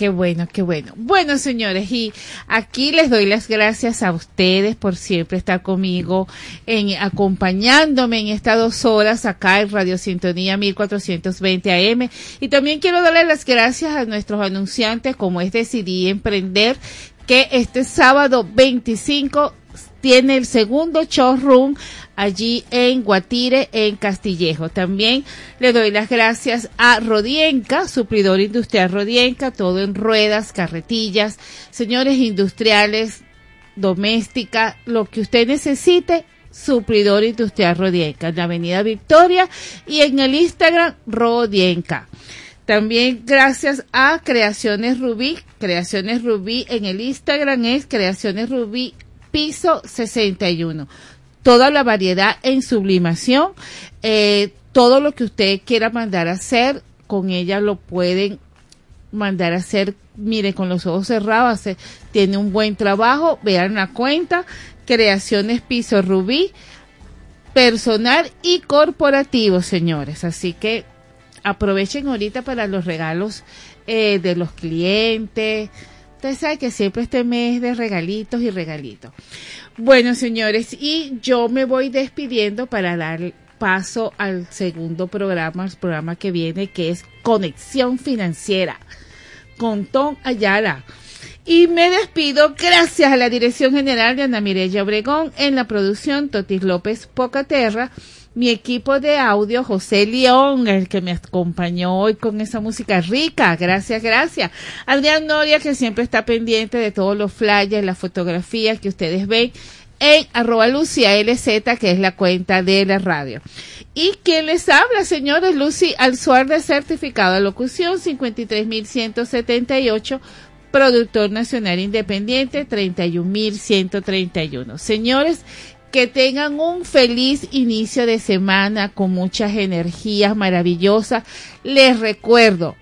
[SPEAKER 1] Qué bueno, qué bueno. Bueno, señores, y aquí les doy las gracias a ustedes por siempre estar conmigo, en acompañándome en estas dos horas acá en Radio Sintonía 1420 AM. Y también quiero darle las gracias a nuestros anunciantes, como es Decidí Emprender, que este sábado 25 tiene el segundo showroom allí en Guatire, en Castillejo. También le doy las gracias a Rodienca, suplidor industrial Rodienca, todo en ruedas, carretillas, señores industriales, doméstica, lo que usted necesite, suplidor industrial Rodienca, en la avenida Victoria y en el Instagram Rodienca. También gracias a Creaciones Rubí. Creaciones Rubí en el Instagram es Creaciones Rubí piso 61. Toda la variedad en sublimación, eh, todo lo que usted quiera mandar a hacer, con ella lo pueden mandar a hacer, mire, con los ojos cerrados, tiene un buen trabajo, vean la cuenta, Creaciones Piso Rubí, personal y corporativo, señores. Así que aprovechen ahorita para los regalos eh, de los clientes. Usted sabe que siempre este mes de regalitos y regalitos. Bueno, señores, y yo me voy despidiendo para dar paso al segundo programa, el programa que viene, que es Conexión Financiera con Tom Ayala. Y me despido gracias a la Dirección General de Ana Mireya Obregón en la producción Totis López Pocaterra, mi equipo de audio José León, el que me acompañó hoy con esa música rica, gracias, gracias. Adrián Noria que siempre está pendiente de todos los flyers, las fotografías que ustedes ven en arroba Lucia LZ, que es la cuenta de la radio. ¿Y quién les habla, señores? Lucy Alzuar de certificado de locución 53178, productor nacional independiente 31131. Señores, que tengan un feliz inicio de semana con muchas energías maravillosas. Les recuerdo,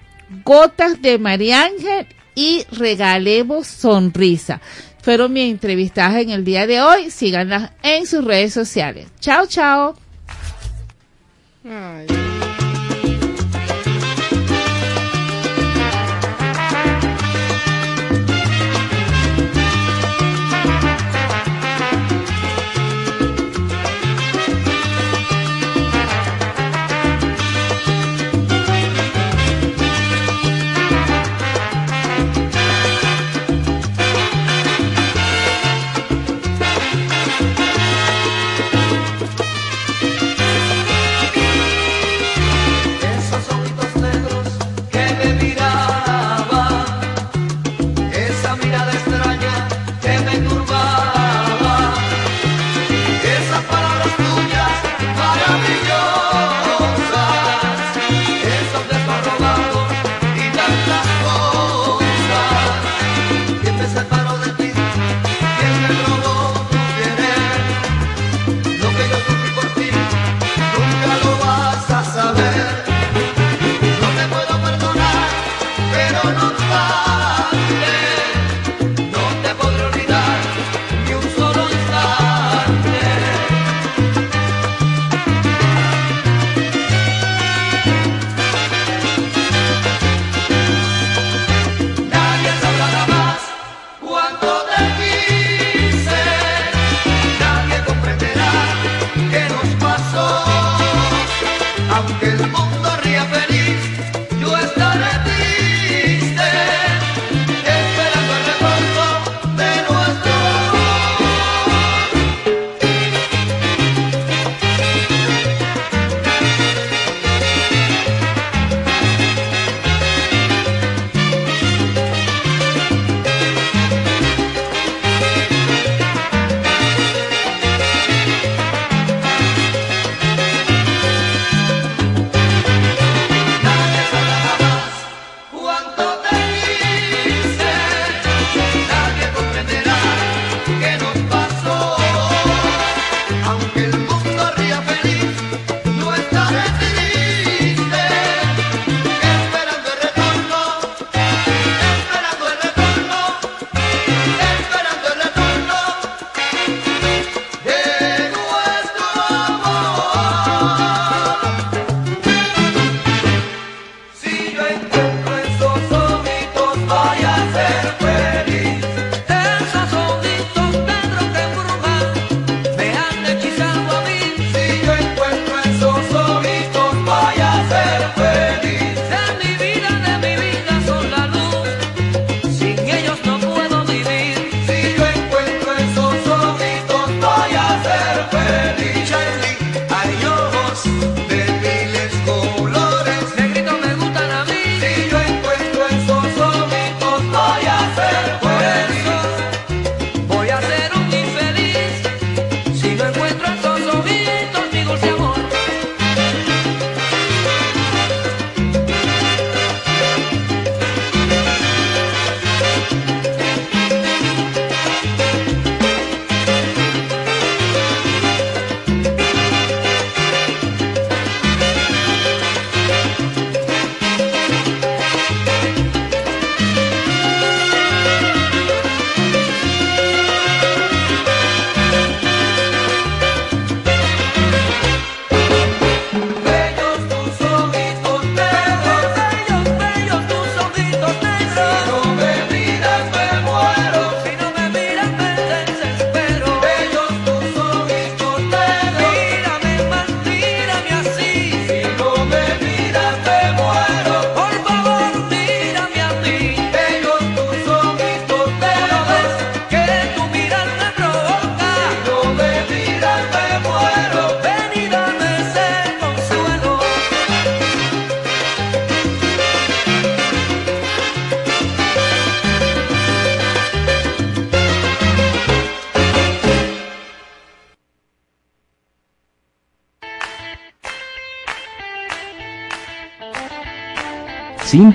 [SPEAKER 1] gotas de María Ángel y regalemos sonrisa. Fueron mis entrevistadas en el día de hoy. Síganlas en sus redes sociales. Chao, chao.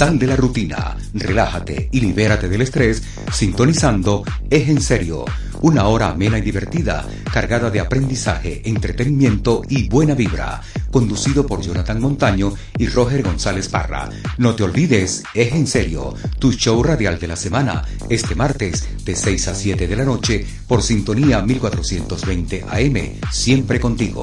[SPEAKER 10] Sal de la rutina, relájate y libérate del estrés sintonizando Es en serio, una hora amena y divertida, cargada de aprendizaje, entretenimiento y buena vibra, conducido por Jonathan Montaño y Roger González Parra. No te olvides, Es en serio, tu show radial de la semana, este martes de 6 a 7 de la noche por sintonía 1420 AM, siempre contigo.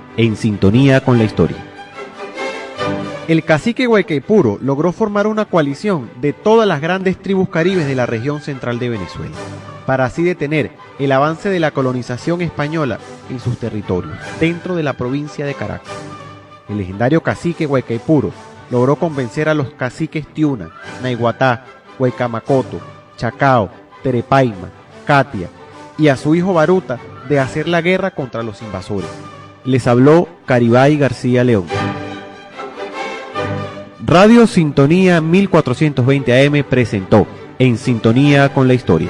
[SPEAKER 19] En Sintonía con la Historia. El cacique Guaycaipuro logró formar una coalición de todas las grandes tribus caribes de la región central de Venezuela, para así detener el avance de la colonización española en sus territorios, dentro de la provincia de Caracas. El legendario cacique Guaycaipuro logró convencer a los caciques Tiuna, Naiguatá, Huaycamacoto, Chacao, Terepaima, Katia y a su hijo Baruta de hacer la guerra contra los invasores. Les habló Caribay García León. Radio Sintonía 1420 AM presentó En Sintonía con la Historia.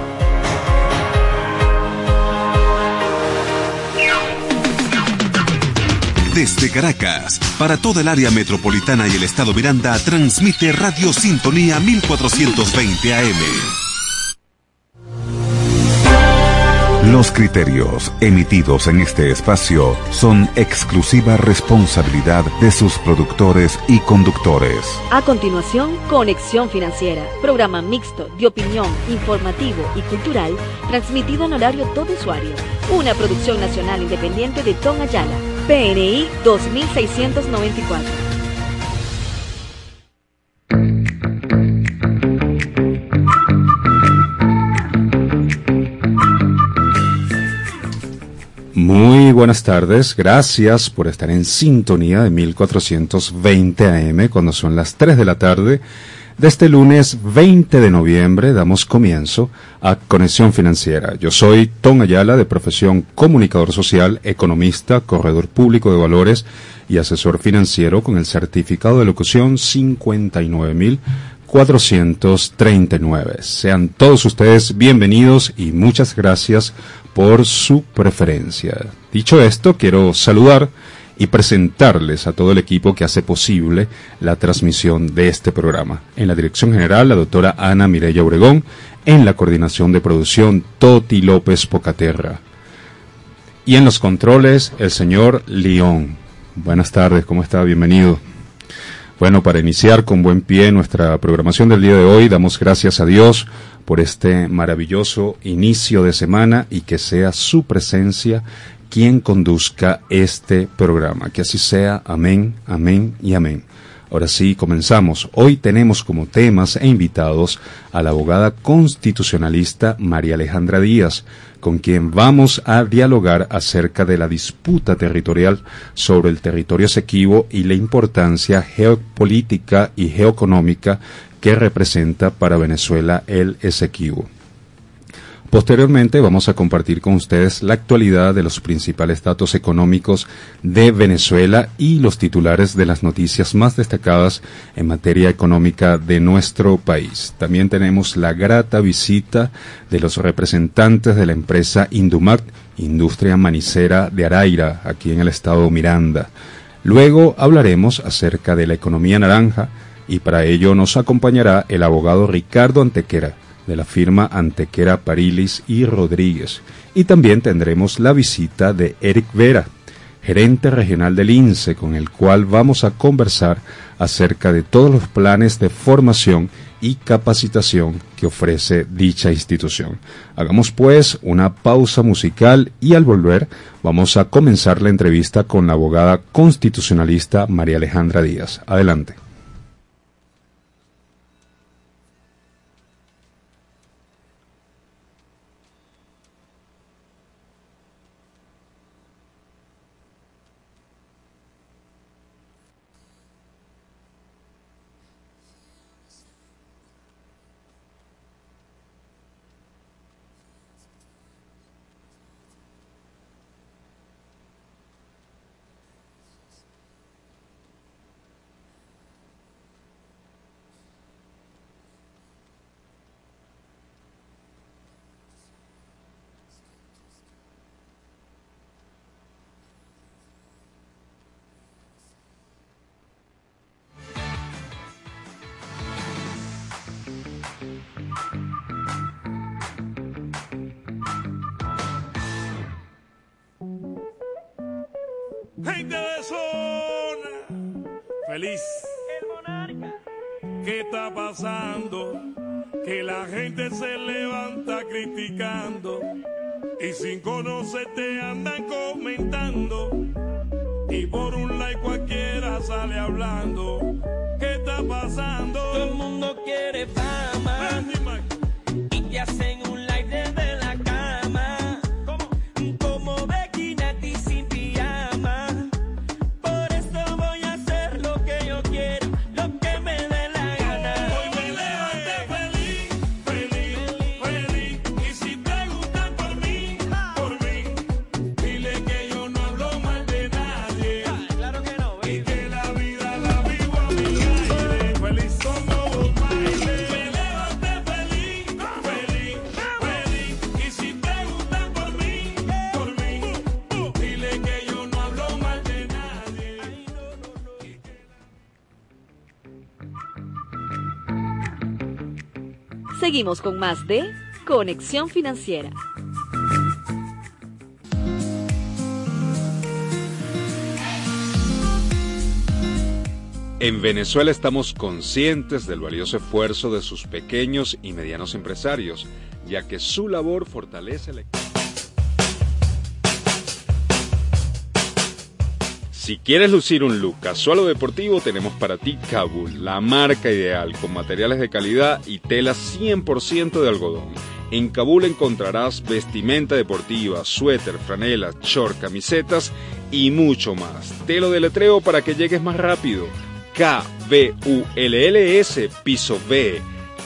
[SPEAKER 15] Desde Caracas, para toda el área metropolitana y el estado Miranda, transmite Radio Sintonía 1420 AM. Los criterios emitidos en este espacio son exclusiva responsabilidad de sus productores y conductores.
[SPEAKER 14] A continuación, Conexión Financiera, programa mixto de opinión, informativo y cultural, transmitido en horario todo usuario. Una producción nacional independiente de Tom Ayala, PNI 2694.
[SPEAKER 20] Muy buenas tardes, gracias por estar en sintonía de 1420 AM cuando son las 3 de la tarde. De este lunes 20 de noviembre damos comienzo a Conexión Financiera. Yo soy Tom Ayala, de profesión comunicador social, economista, corredor público de valores y asesor financiero con el certificado de locución 59439. Sean todos ustedes bienvenidos y muchas gracias por su preferencia. Dicho esto, quiero saludar y presentarles a todo el equipo que hace posible la transmisión de este programa. En la dirección general, la doctora Ana Mireya Obregón, en la coordinación de producción, Toti López Pocaterra. Y en los controles, el señor León. Buenas tardes, ¿cómo está? Bienvenido. Bueno, para iniciar con buen pie nuestra programación del día de hoy, damos gracias a Dios por este maravilloso inicio de semana y que sea su presencia quien conduzca este programa. Que así sea. Amén, amén y amén. Ahora sí, comenzamos. Hoy tenemos como temas e invitados a la abogada constitucionalista María Alejandra Díaz, con quien vamos a dialogar acerca de la disputa territorial sobre el territorio esequivo y la importancia geopolítica y geoeconómica que representa para Venezuela el Esequibo. Posteriormente vamos a compartir con ustedes la actualidad de los principales datos económicos de Venezuela y los titulares de las noticias más destacadas en materia económica de nuestro país. También tenemos la grata visita de los representantes de la empresa Indumac, Industria Manicera de Araira, aquí en el estado Miranda. Luego hablaremos acerca de la economía naranja y para ello nos acompañará el abogado Ricardo Antequera de la firma Antequera Parilis y Rodríguez. Y también tendremos la visita de Eric Vera, gerente regional del INSE, con el cual vamos a conversar acerca de todos los planes de formación y capacitación que ofrece dicha institución. Hagamos pues una pausa musical y al volver vamos a comenzar la entrevista con la abogada constitucionalista María Alejandra Díaz. Adelante.
[SPEAKER 14] Con más de Conexión Financiera.
[SPEAKER 20] En Venezuela estamos conscientes del valioso esfuerzo de sus pequeños y medianos empresarios, ya que su labor fortalece la Si quieres lucir un look casual o deportivo, tenemos para ti Kabul, la marca ideal, con materiales de calidad y tela 100% de algodón. En Kabul encontrarás vestimenta deportiva, suéter, franelas, short, camisetas y mucho más. Te lo deletreo para que llegues más rápido. K-B-U-L-L-S, piso B.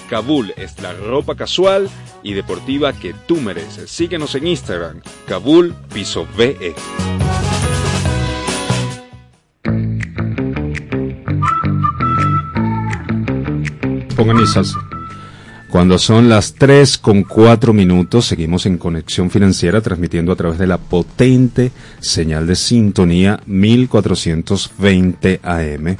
[SPEAKER 20] Kabul es la ropa casual y deportiva que tú mereces. Síguenos en Instagram, Kabul, piso. BE. Salsa. Cuando son las 3 con 4 minutos, seguimos en Conexión Financiera transmitiendo a través de la potente señal de sintonía 1420 AM.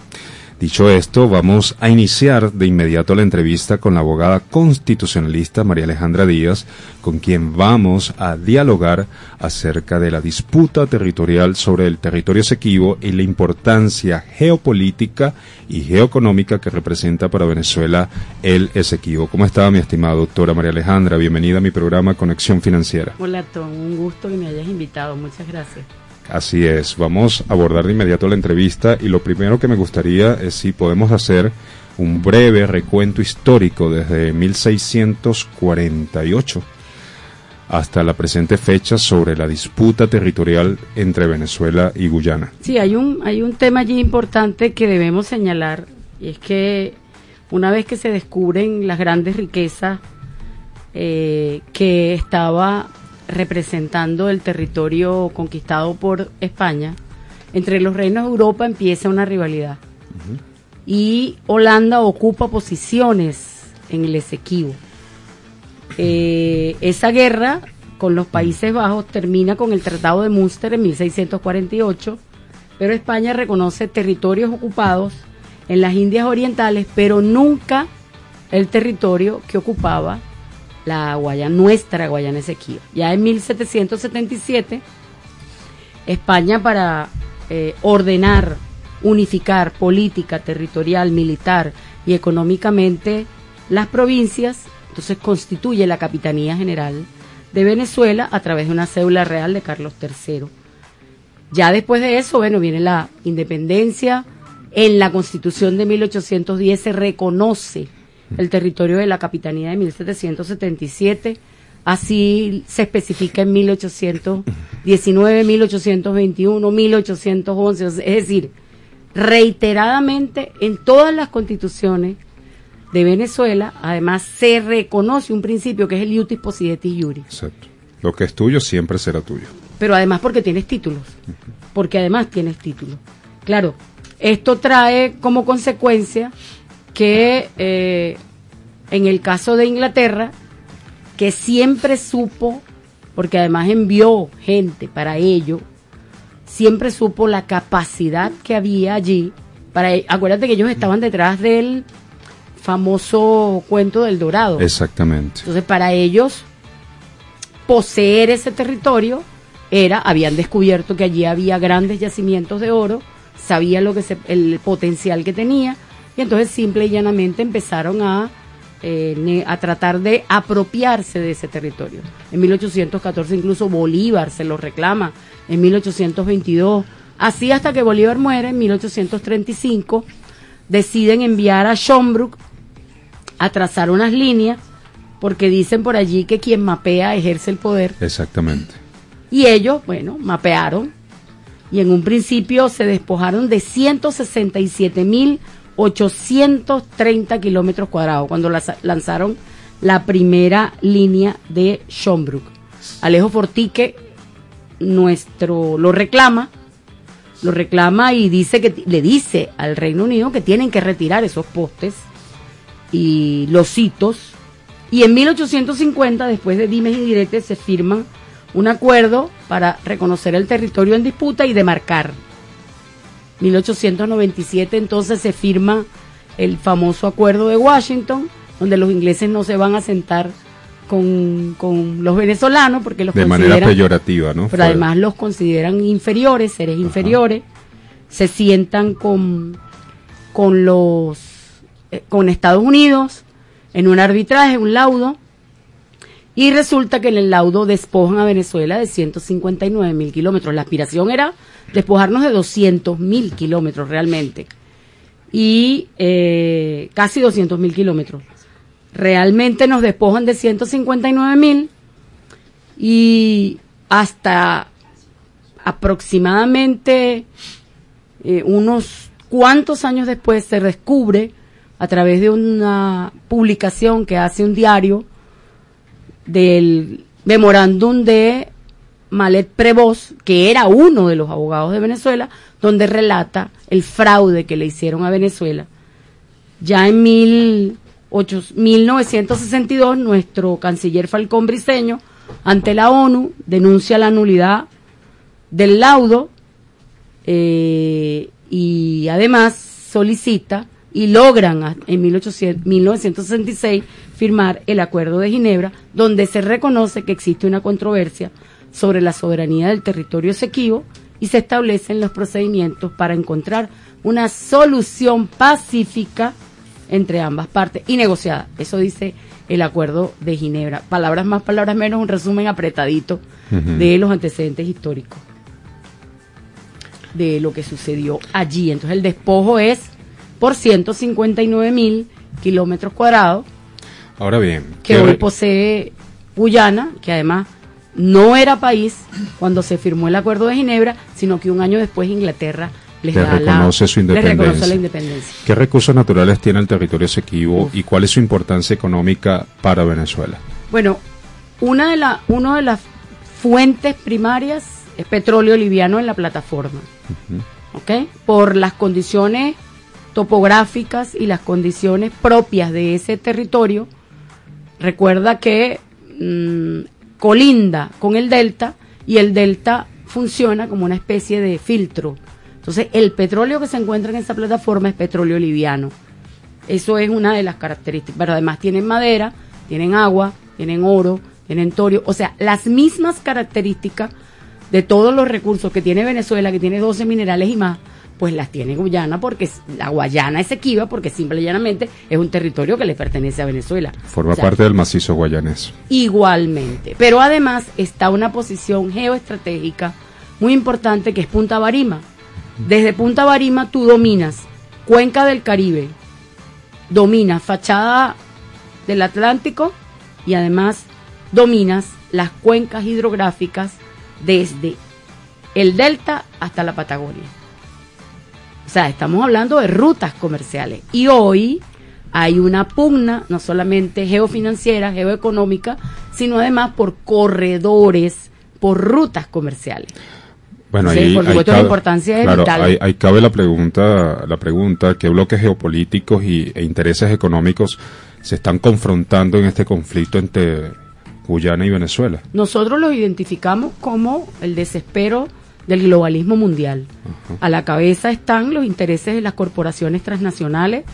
[SPEAKER 20] Dicho esto, vamos a iniciar de inmediato la entrevista con la abogada constitucionalista María Alejandra Díaz, con quien vamos a dialogar acerca de la disputa territorial sobre el territorio Esequibo y la importancia geopolítica y geoeconómica que representa para Venezuela el Esequibo. ¿Cómo está mi estimada doctora María Alejandra? Bienvenida a mi programa Conexión Financiera.
[SPEAKER 21] Hola Tom, un gusto que me hayas invitado, muchas gracias.
[SPEAKER 20] Así es, vamos a abordar de inmediato la entrevista y lo primero que me gustaría es si podemos hacer un breve recuento histórico desde 1648 hasta la presente fecha sobre la disputa territorial entre Venezuela y Guyana.
[SPEAKER 21] Sí, hay un, hay un tema allí importante que debemos señalar y es que una vez que se descubren las grandes riquezas eh, que estaba representando el territorio conquistado por España, entre los reinos de Europa empieza una rivalidad. Y Holanda ocupa posiciones en el Esequibo. Eh, esa guerra con los Países Bajos termina con el Tratado de Münster en 1648, pero España reconoce territorios ocupados en las Indias Orientales, pero nunca el territorio que ocupaba la Guayana, nuestra Guayana Esequiba. Ya en 1777, España para eh, ordenar, unificar política, territorial, militar y económicamente las provincias, entonces constituye la Capitanía General de Venezuela a través de una cédula real de Carlos III. Ya después de eso, bueno, viene la independencia. En la Constitución de 1810 se reconoce el territorio de la Capitanía de 1777. Así se especifica en 1819, 1821, 1811. Es decir, reiteradamente en todas las constituciones de Venezuela, además se reconoce un principio que es el iutis possidetis iuri.
[SPEAKER 20] Exacto. Lo que es tuyo siempre será tuyo.
[SPEAKER 21] Pero además porque tienes títulos. Porque además tienes títulos. Claro, esto trae como consecuencia que eh, en el caso de Inglaterra, que siempre supo, porque además envió gente para ello, siempre supo la capacidad que había allí. Para, acuérdate que ellos estaban detrás del famoso cuento del Dorado.
[SPEAKER 20] Exactamente.
[SPEAKER 21] Entonces, para ellos, poseer ese territorio era, habían descubierto que allí había grandes yacimientos de oro, sabían lo que se- el potencial que tenía, y entonces simple y llanamente empezaron a, eh, a tratar de apropiarse de ese territorio. En 1814 incluso Bolívar se lo reclama, en 1822, así hasta que Bolívar muere en 1835, deciden enviar a Schomburg a trazar unas líneas, porque dicen por allí que quien mapea ejerce el poder.
[SPEAKER 20] Exactamente.
[SPEAKER 21] Y ellos, bueno, mapearon y en un principio se despojaron de 167.830 kilómetros cuadrados cuando lanzaron la primera línea de Schomburg. Alejo Fortique nuestro lo reclama, lo reclama y dice que le dice al Reino Unido que tienen que retirar esos postes y los hitos. Y en 1850, después de dimes y diretes, se firma un acuerdo para reconocer el territorio en disputa y demarcar. 1897 entonces se firma el famoso acuerdo de Washington, donde los ingleses no se van a sentar con, con los venezolanos porque los
[SPEAKER 20] De manera peyorativa, ¿no?
[SPEAKER 21] pero además los consideran inferiores, seres inferiores, se sientan con, con los eh, con Estados Unidos en un arbitraje, un laudo, y resulta que en el laudo despojan a Venezuela de 159 mil kilómetros. La aspiración era despojarnos de 200 mil kilómetros realmente, y eh, casi 200 mil kilómetros. Realmente nos despojan de 159 mil y hasta aproximadamente eh, unos cuantos años después se descubre a través de una publicación que hace un diario del memorándum de Malet Prevost, que era uno de los abogados de Venezuela, donde relata el fraude que le hicieron a Venezuela. Ya en mil ocho- 1962, nuestro canciller Falcón Briceño, ante la ONU, denuncia la nulidad del laudo eh, y además solicita y logran en 1800 1966 firmar el Acuerdo de Ginebra, donde se reconoce que existe una controversia sobre la soberanía del territorio esequibo y se establecen los procedimientos para encontrar una solución pacífica entre ambas partes y negociada. Eso dice el Acuerdo de Ginebra. Palabras más, palabras menos, un resumen apretadito de los antecedentes históricos de lo que sucedió allí. Entonces el despojo es por 159 mil kilómetros cuadrados
[SPEAKER 20] Ahora bien,
[SPEAKER 21] que
[SPEAKER 20] ¿qué
[SPEAKER 21] hoy posee Guyana, que además no era país cuando se firmó el Acuerdo de Ginebra, sino que un año después Inglaterra les
[SPEAKER 20] Le
[SPEAKER 21] da la-
[SPEAKER 20] reconoce su
[SPEAKER 21] les reconoce
[SPEAKER 20] independencia.
[SPEAKER 21] la independencia.
[SPEAKER 20] ¿Qué recursos naturales tiene el territorio Esequibo y cuál es su importancia económica para Venezuela?
[SPEAKER 21] Bueno, una de, la, una de las fuentes primarias es petróleo liviano en la plataforma. ¿ok? Por las condiciones topográficas y las condiciones propias de ese territorio. Recuerda que mm, colinda con el delta y el delta funciona como una especie de filtro. Entonces, el petróleo que se encuentra en esa plataforma es petróleo liviano. Eso es una de las características. Pero además tienen madera, tienen agua, tienen oro, tienen torio. O sea, las mismas características de todos los recursos que tiene Venezuela, que tiene 12 minerales y más, pues las tiene Guyana porque la Guayana es equiva porque simple y llanamente es un territorio que le pertenece a Venezuela.
[SPEAKER 20] Forma
[SPEAKER 21] O sea,
[SPEAKER 20] parte del macizo guayanés.
[SPEAKER 21] Igualmente. Pero además está una posición geoestratégica muy importante que es Punta Barima. Desde Punta Barima tú dominas Cuenca del Caribe, dominas fachada del Atlántico y además dominas las cuencas hidrográficas desde el delta hasta la Patagonia. O sea, estamos hablando de rutas comerciales. Y hoy hay una pugna, no solamente geofinanciera, geoeconómica, sino además por corredores, por rutas comerciales.
[SPEAKER 20] Bueno,
[SPEAKER 21] Sí,
[SPEAKER 20] ahí,
[SPEAKER 21] por
[SPEAKER 20] ahí
[SPEAKER 21] supuesto, la
[SPEAKER 20] cabe-
[SPEAKER 21] importancia es
[SPEAKER 20] claro,
[SPEAKER 21] vital.
[SPEAKER 20] ahí, ahí cabe la pregunta, la pregunta, ¿qué bloques geopolíticos y, e intereses económicos se están confrontando en este conflicto entre Guyana y Venezuela?
[SPEAKER 21] Nosotros los identificamos como el desespero del globalismo mundial. A la cabeza están los intereses de las corporaciones transnacionales,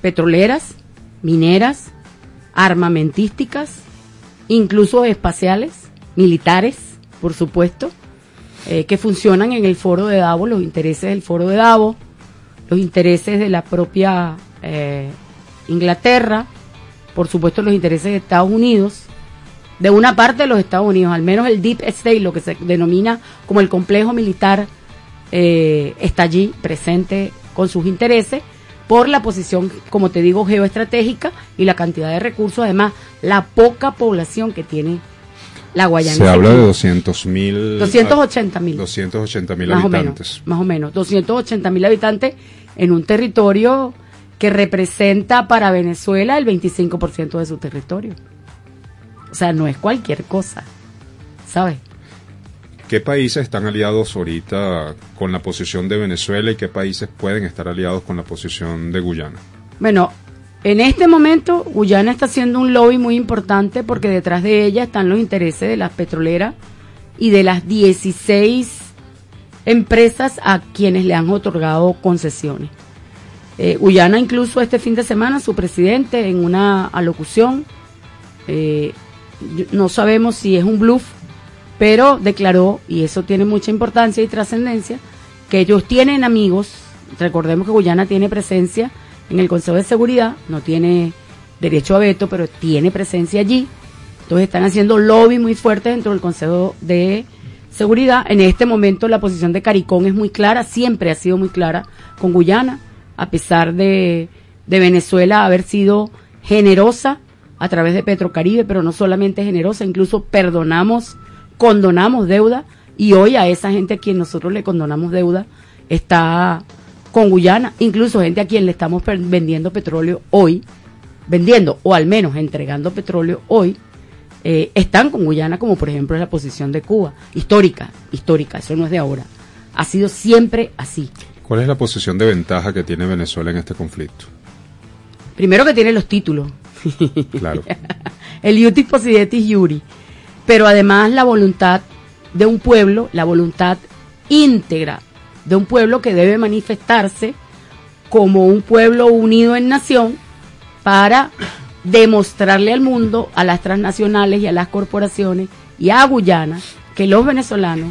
[SPEAKER 21] petroleras, mineras, armamentísticas, incluso espaciales, militares, por supuesto, eh, que funcionan en el foro de Davos, los intereses del foro de Davos, los intereses de la propia eh, Inglaterra, por supuesto los intereses de Estados Unidos, de una parte de los Estados Unidos, al menos el Deep State, lo que se denomina como el complejo militar, eh, está allí presente con sus intereses por la posición, como te digo, geoestratégica y la cantidad de recursos, además la poca población que tiene la Guayana.
[SPEAKER 20] Se habla de
[SPEAKER 21] Esequiba.
[SPEAKER 20] 200 mil...
[SPEAKER 21] 280 mil.
[SPEAKER 20] 280 mil
[SPEAKER 21] o
[SPEAKER 20] habitantes.
[SPEAKER 21] menos, más o menos, 280 mil habitantes en un territorio que representa para Venezuela el 25% de su territorio. O sea, no es cualquier cosa, ¿sabes?
[SPEAKER 20] ¿Qué países están aliados ahorita con la posición de Venezuela y qué países pueden estar aliados con la posición de Guyana?
[SPEAKER 21] Bueno, en este momento Guyana está haciendo un lobby muy importante porque detrás de ella están los intereses de las petroleras y de las 16 empresas a quienes le han otorgado concesiones. Eh, Guyana incluso este fin de semana su presidente en una alocución, eh, no sabemos si es un bluff, pero declaró, y eso tiene mucha importancia y trascendencia, que ellos tienen amigos, recordemos que Guyana tiene presencia en el Consejo de Seguridad, no tiene derecho a veto, pero tiene presencia allí, entonces están haciendo lobby muy fuerte dentro del Consejo de Seguridad. En este momento la posición de Caricón es muy clara, siempre ha sido muy clara con Guyana, a pesar de, de Venezuela haber sido generosa a través de Petrocaribe, pero no solamente generosa, incluso perdonamos, condonamos deuda y hoy a esa gente a quien nosotros le condonamos deuda está con Guyana, incluso gente a quien le estamos vendiendo petróleo hoy, vendiendo o al menos entregando petróleo hoy, eh, están con Guyana, como por ejemplo la posición de Cuba, histórica, histórica, eso no es de ahora, ha sido siempre así.
[SPEAKER 20] ¿Cuál es la posición de ventaja que tiene Venezuela en este conflicto?
[SPEAKER 21] Primero que tiene los títulos,
[SPEAKER 20] Claro.
[SPEAKER 21] el iutis possidetis iuri, pero además la voluntad de un pueblo, la voluntad íntegra de un pueblo que debe manifestarse como un pueblo unido en nación para demostrarle al mundo, a las transnacionales y a las corporaciones y a Guyana que los venezolanos,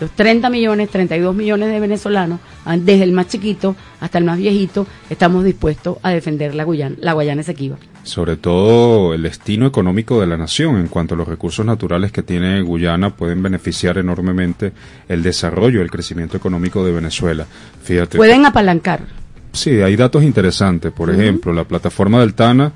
[SPEAKER 21] los 30 millones, 32 millones de venezolanos, desde el más chiquito hasta el más viejito, estamos dispuestos a defender la Guyana, la Guayana Esequiba.
[SPEAKER 20] Sobre todo el destino económico de la nación en cuanto a los recursos naturales que tiene Guyana pueden beneficiar enormemente el desarrollo, el crecimiento económico de Venezuela. Fíjate.
[SPEAKER 21] Pueden apalancar.
[SPEAKER 20] Sí, hay datos interesantes. Por ejemplo, la plataforma del Tana,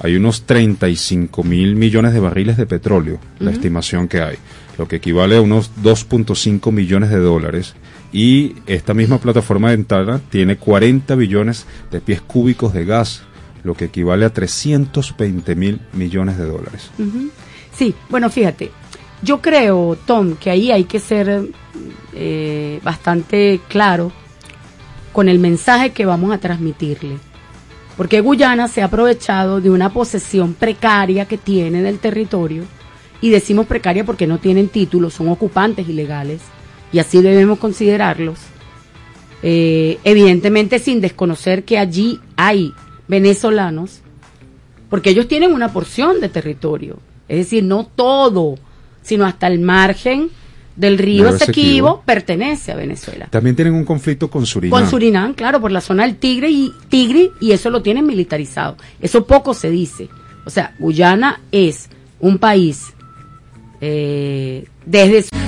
[SPEAKER 20] hay unos 35 mil millones de barriles de petróleo, la estimación que hay, lo que equivale a unos 2.5 millones de dólares. y esta misma plataforma ventana tiene 40 billones de pies cúbicos de gas, lo que equivale a 320 mil millones de dólares.
[SPEAKER 21] Sí, bueno, fíjate, yo creo, Tom, que ahí hay que ser eh, bastante claro con el mensaje que vamos a transmitirle. Porque Guyana se ha aprovechado de una posesión precaria que tiene del territorio, y decimos precaria porque no tienen título, son ocupantes ilegales, y así debemos considerarlos. Eh, evidentemente sin desconocer que allí hay venezolanos, porque ellos tienen una porción de territorio, es decir, no todo, sino hasta el margen del río Esequibo. pertenece a Venezuela.
[SPEAKER 20] También tienen un conflicto con Surinam.
[SPEAKER 21] Con Surinam, claro, por la zona del Tigre y Tigre y eso lo tienen militarizado. Eso poco se dice. O sea, Guyana es un país eh, desde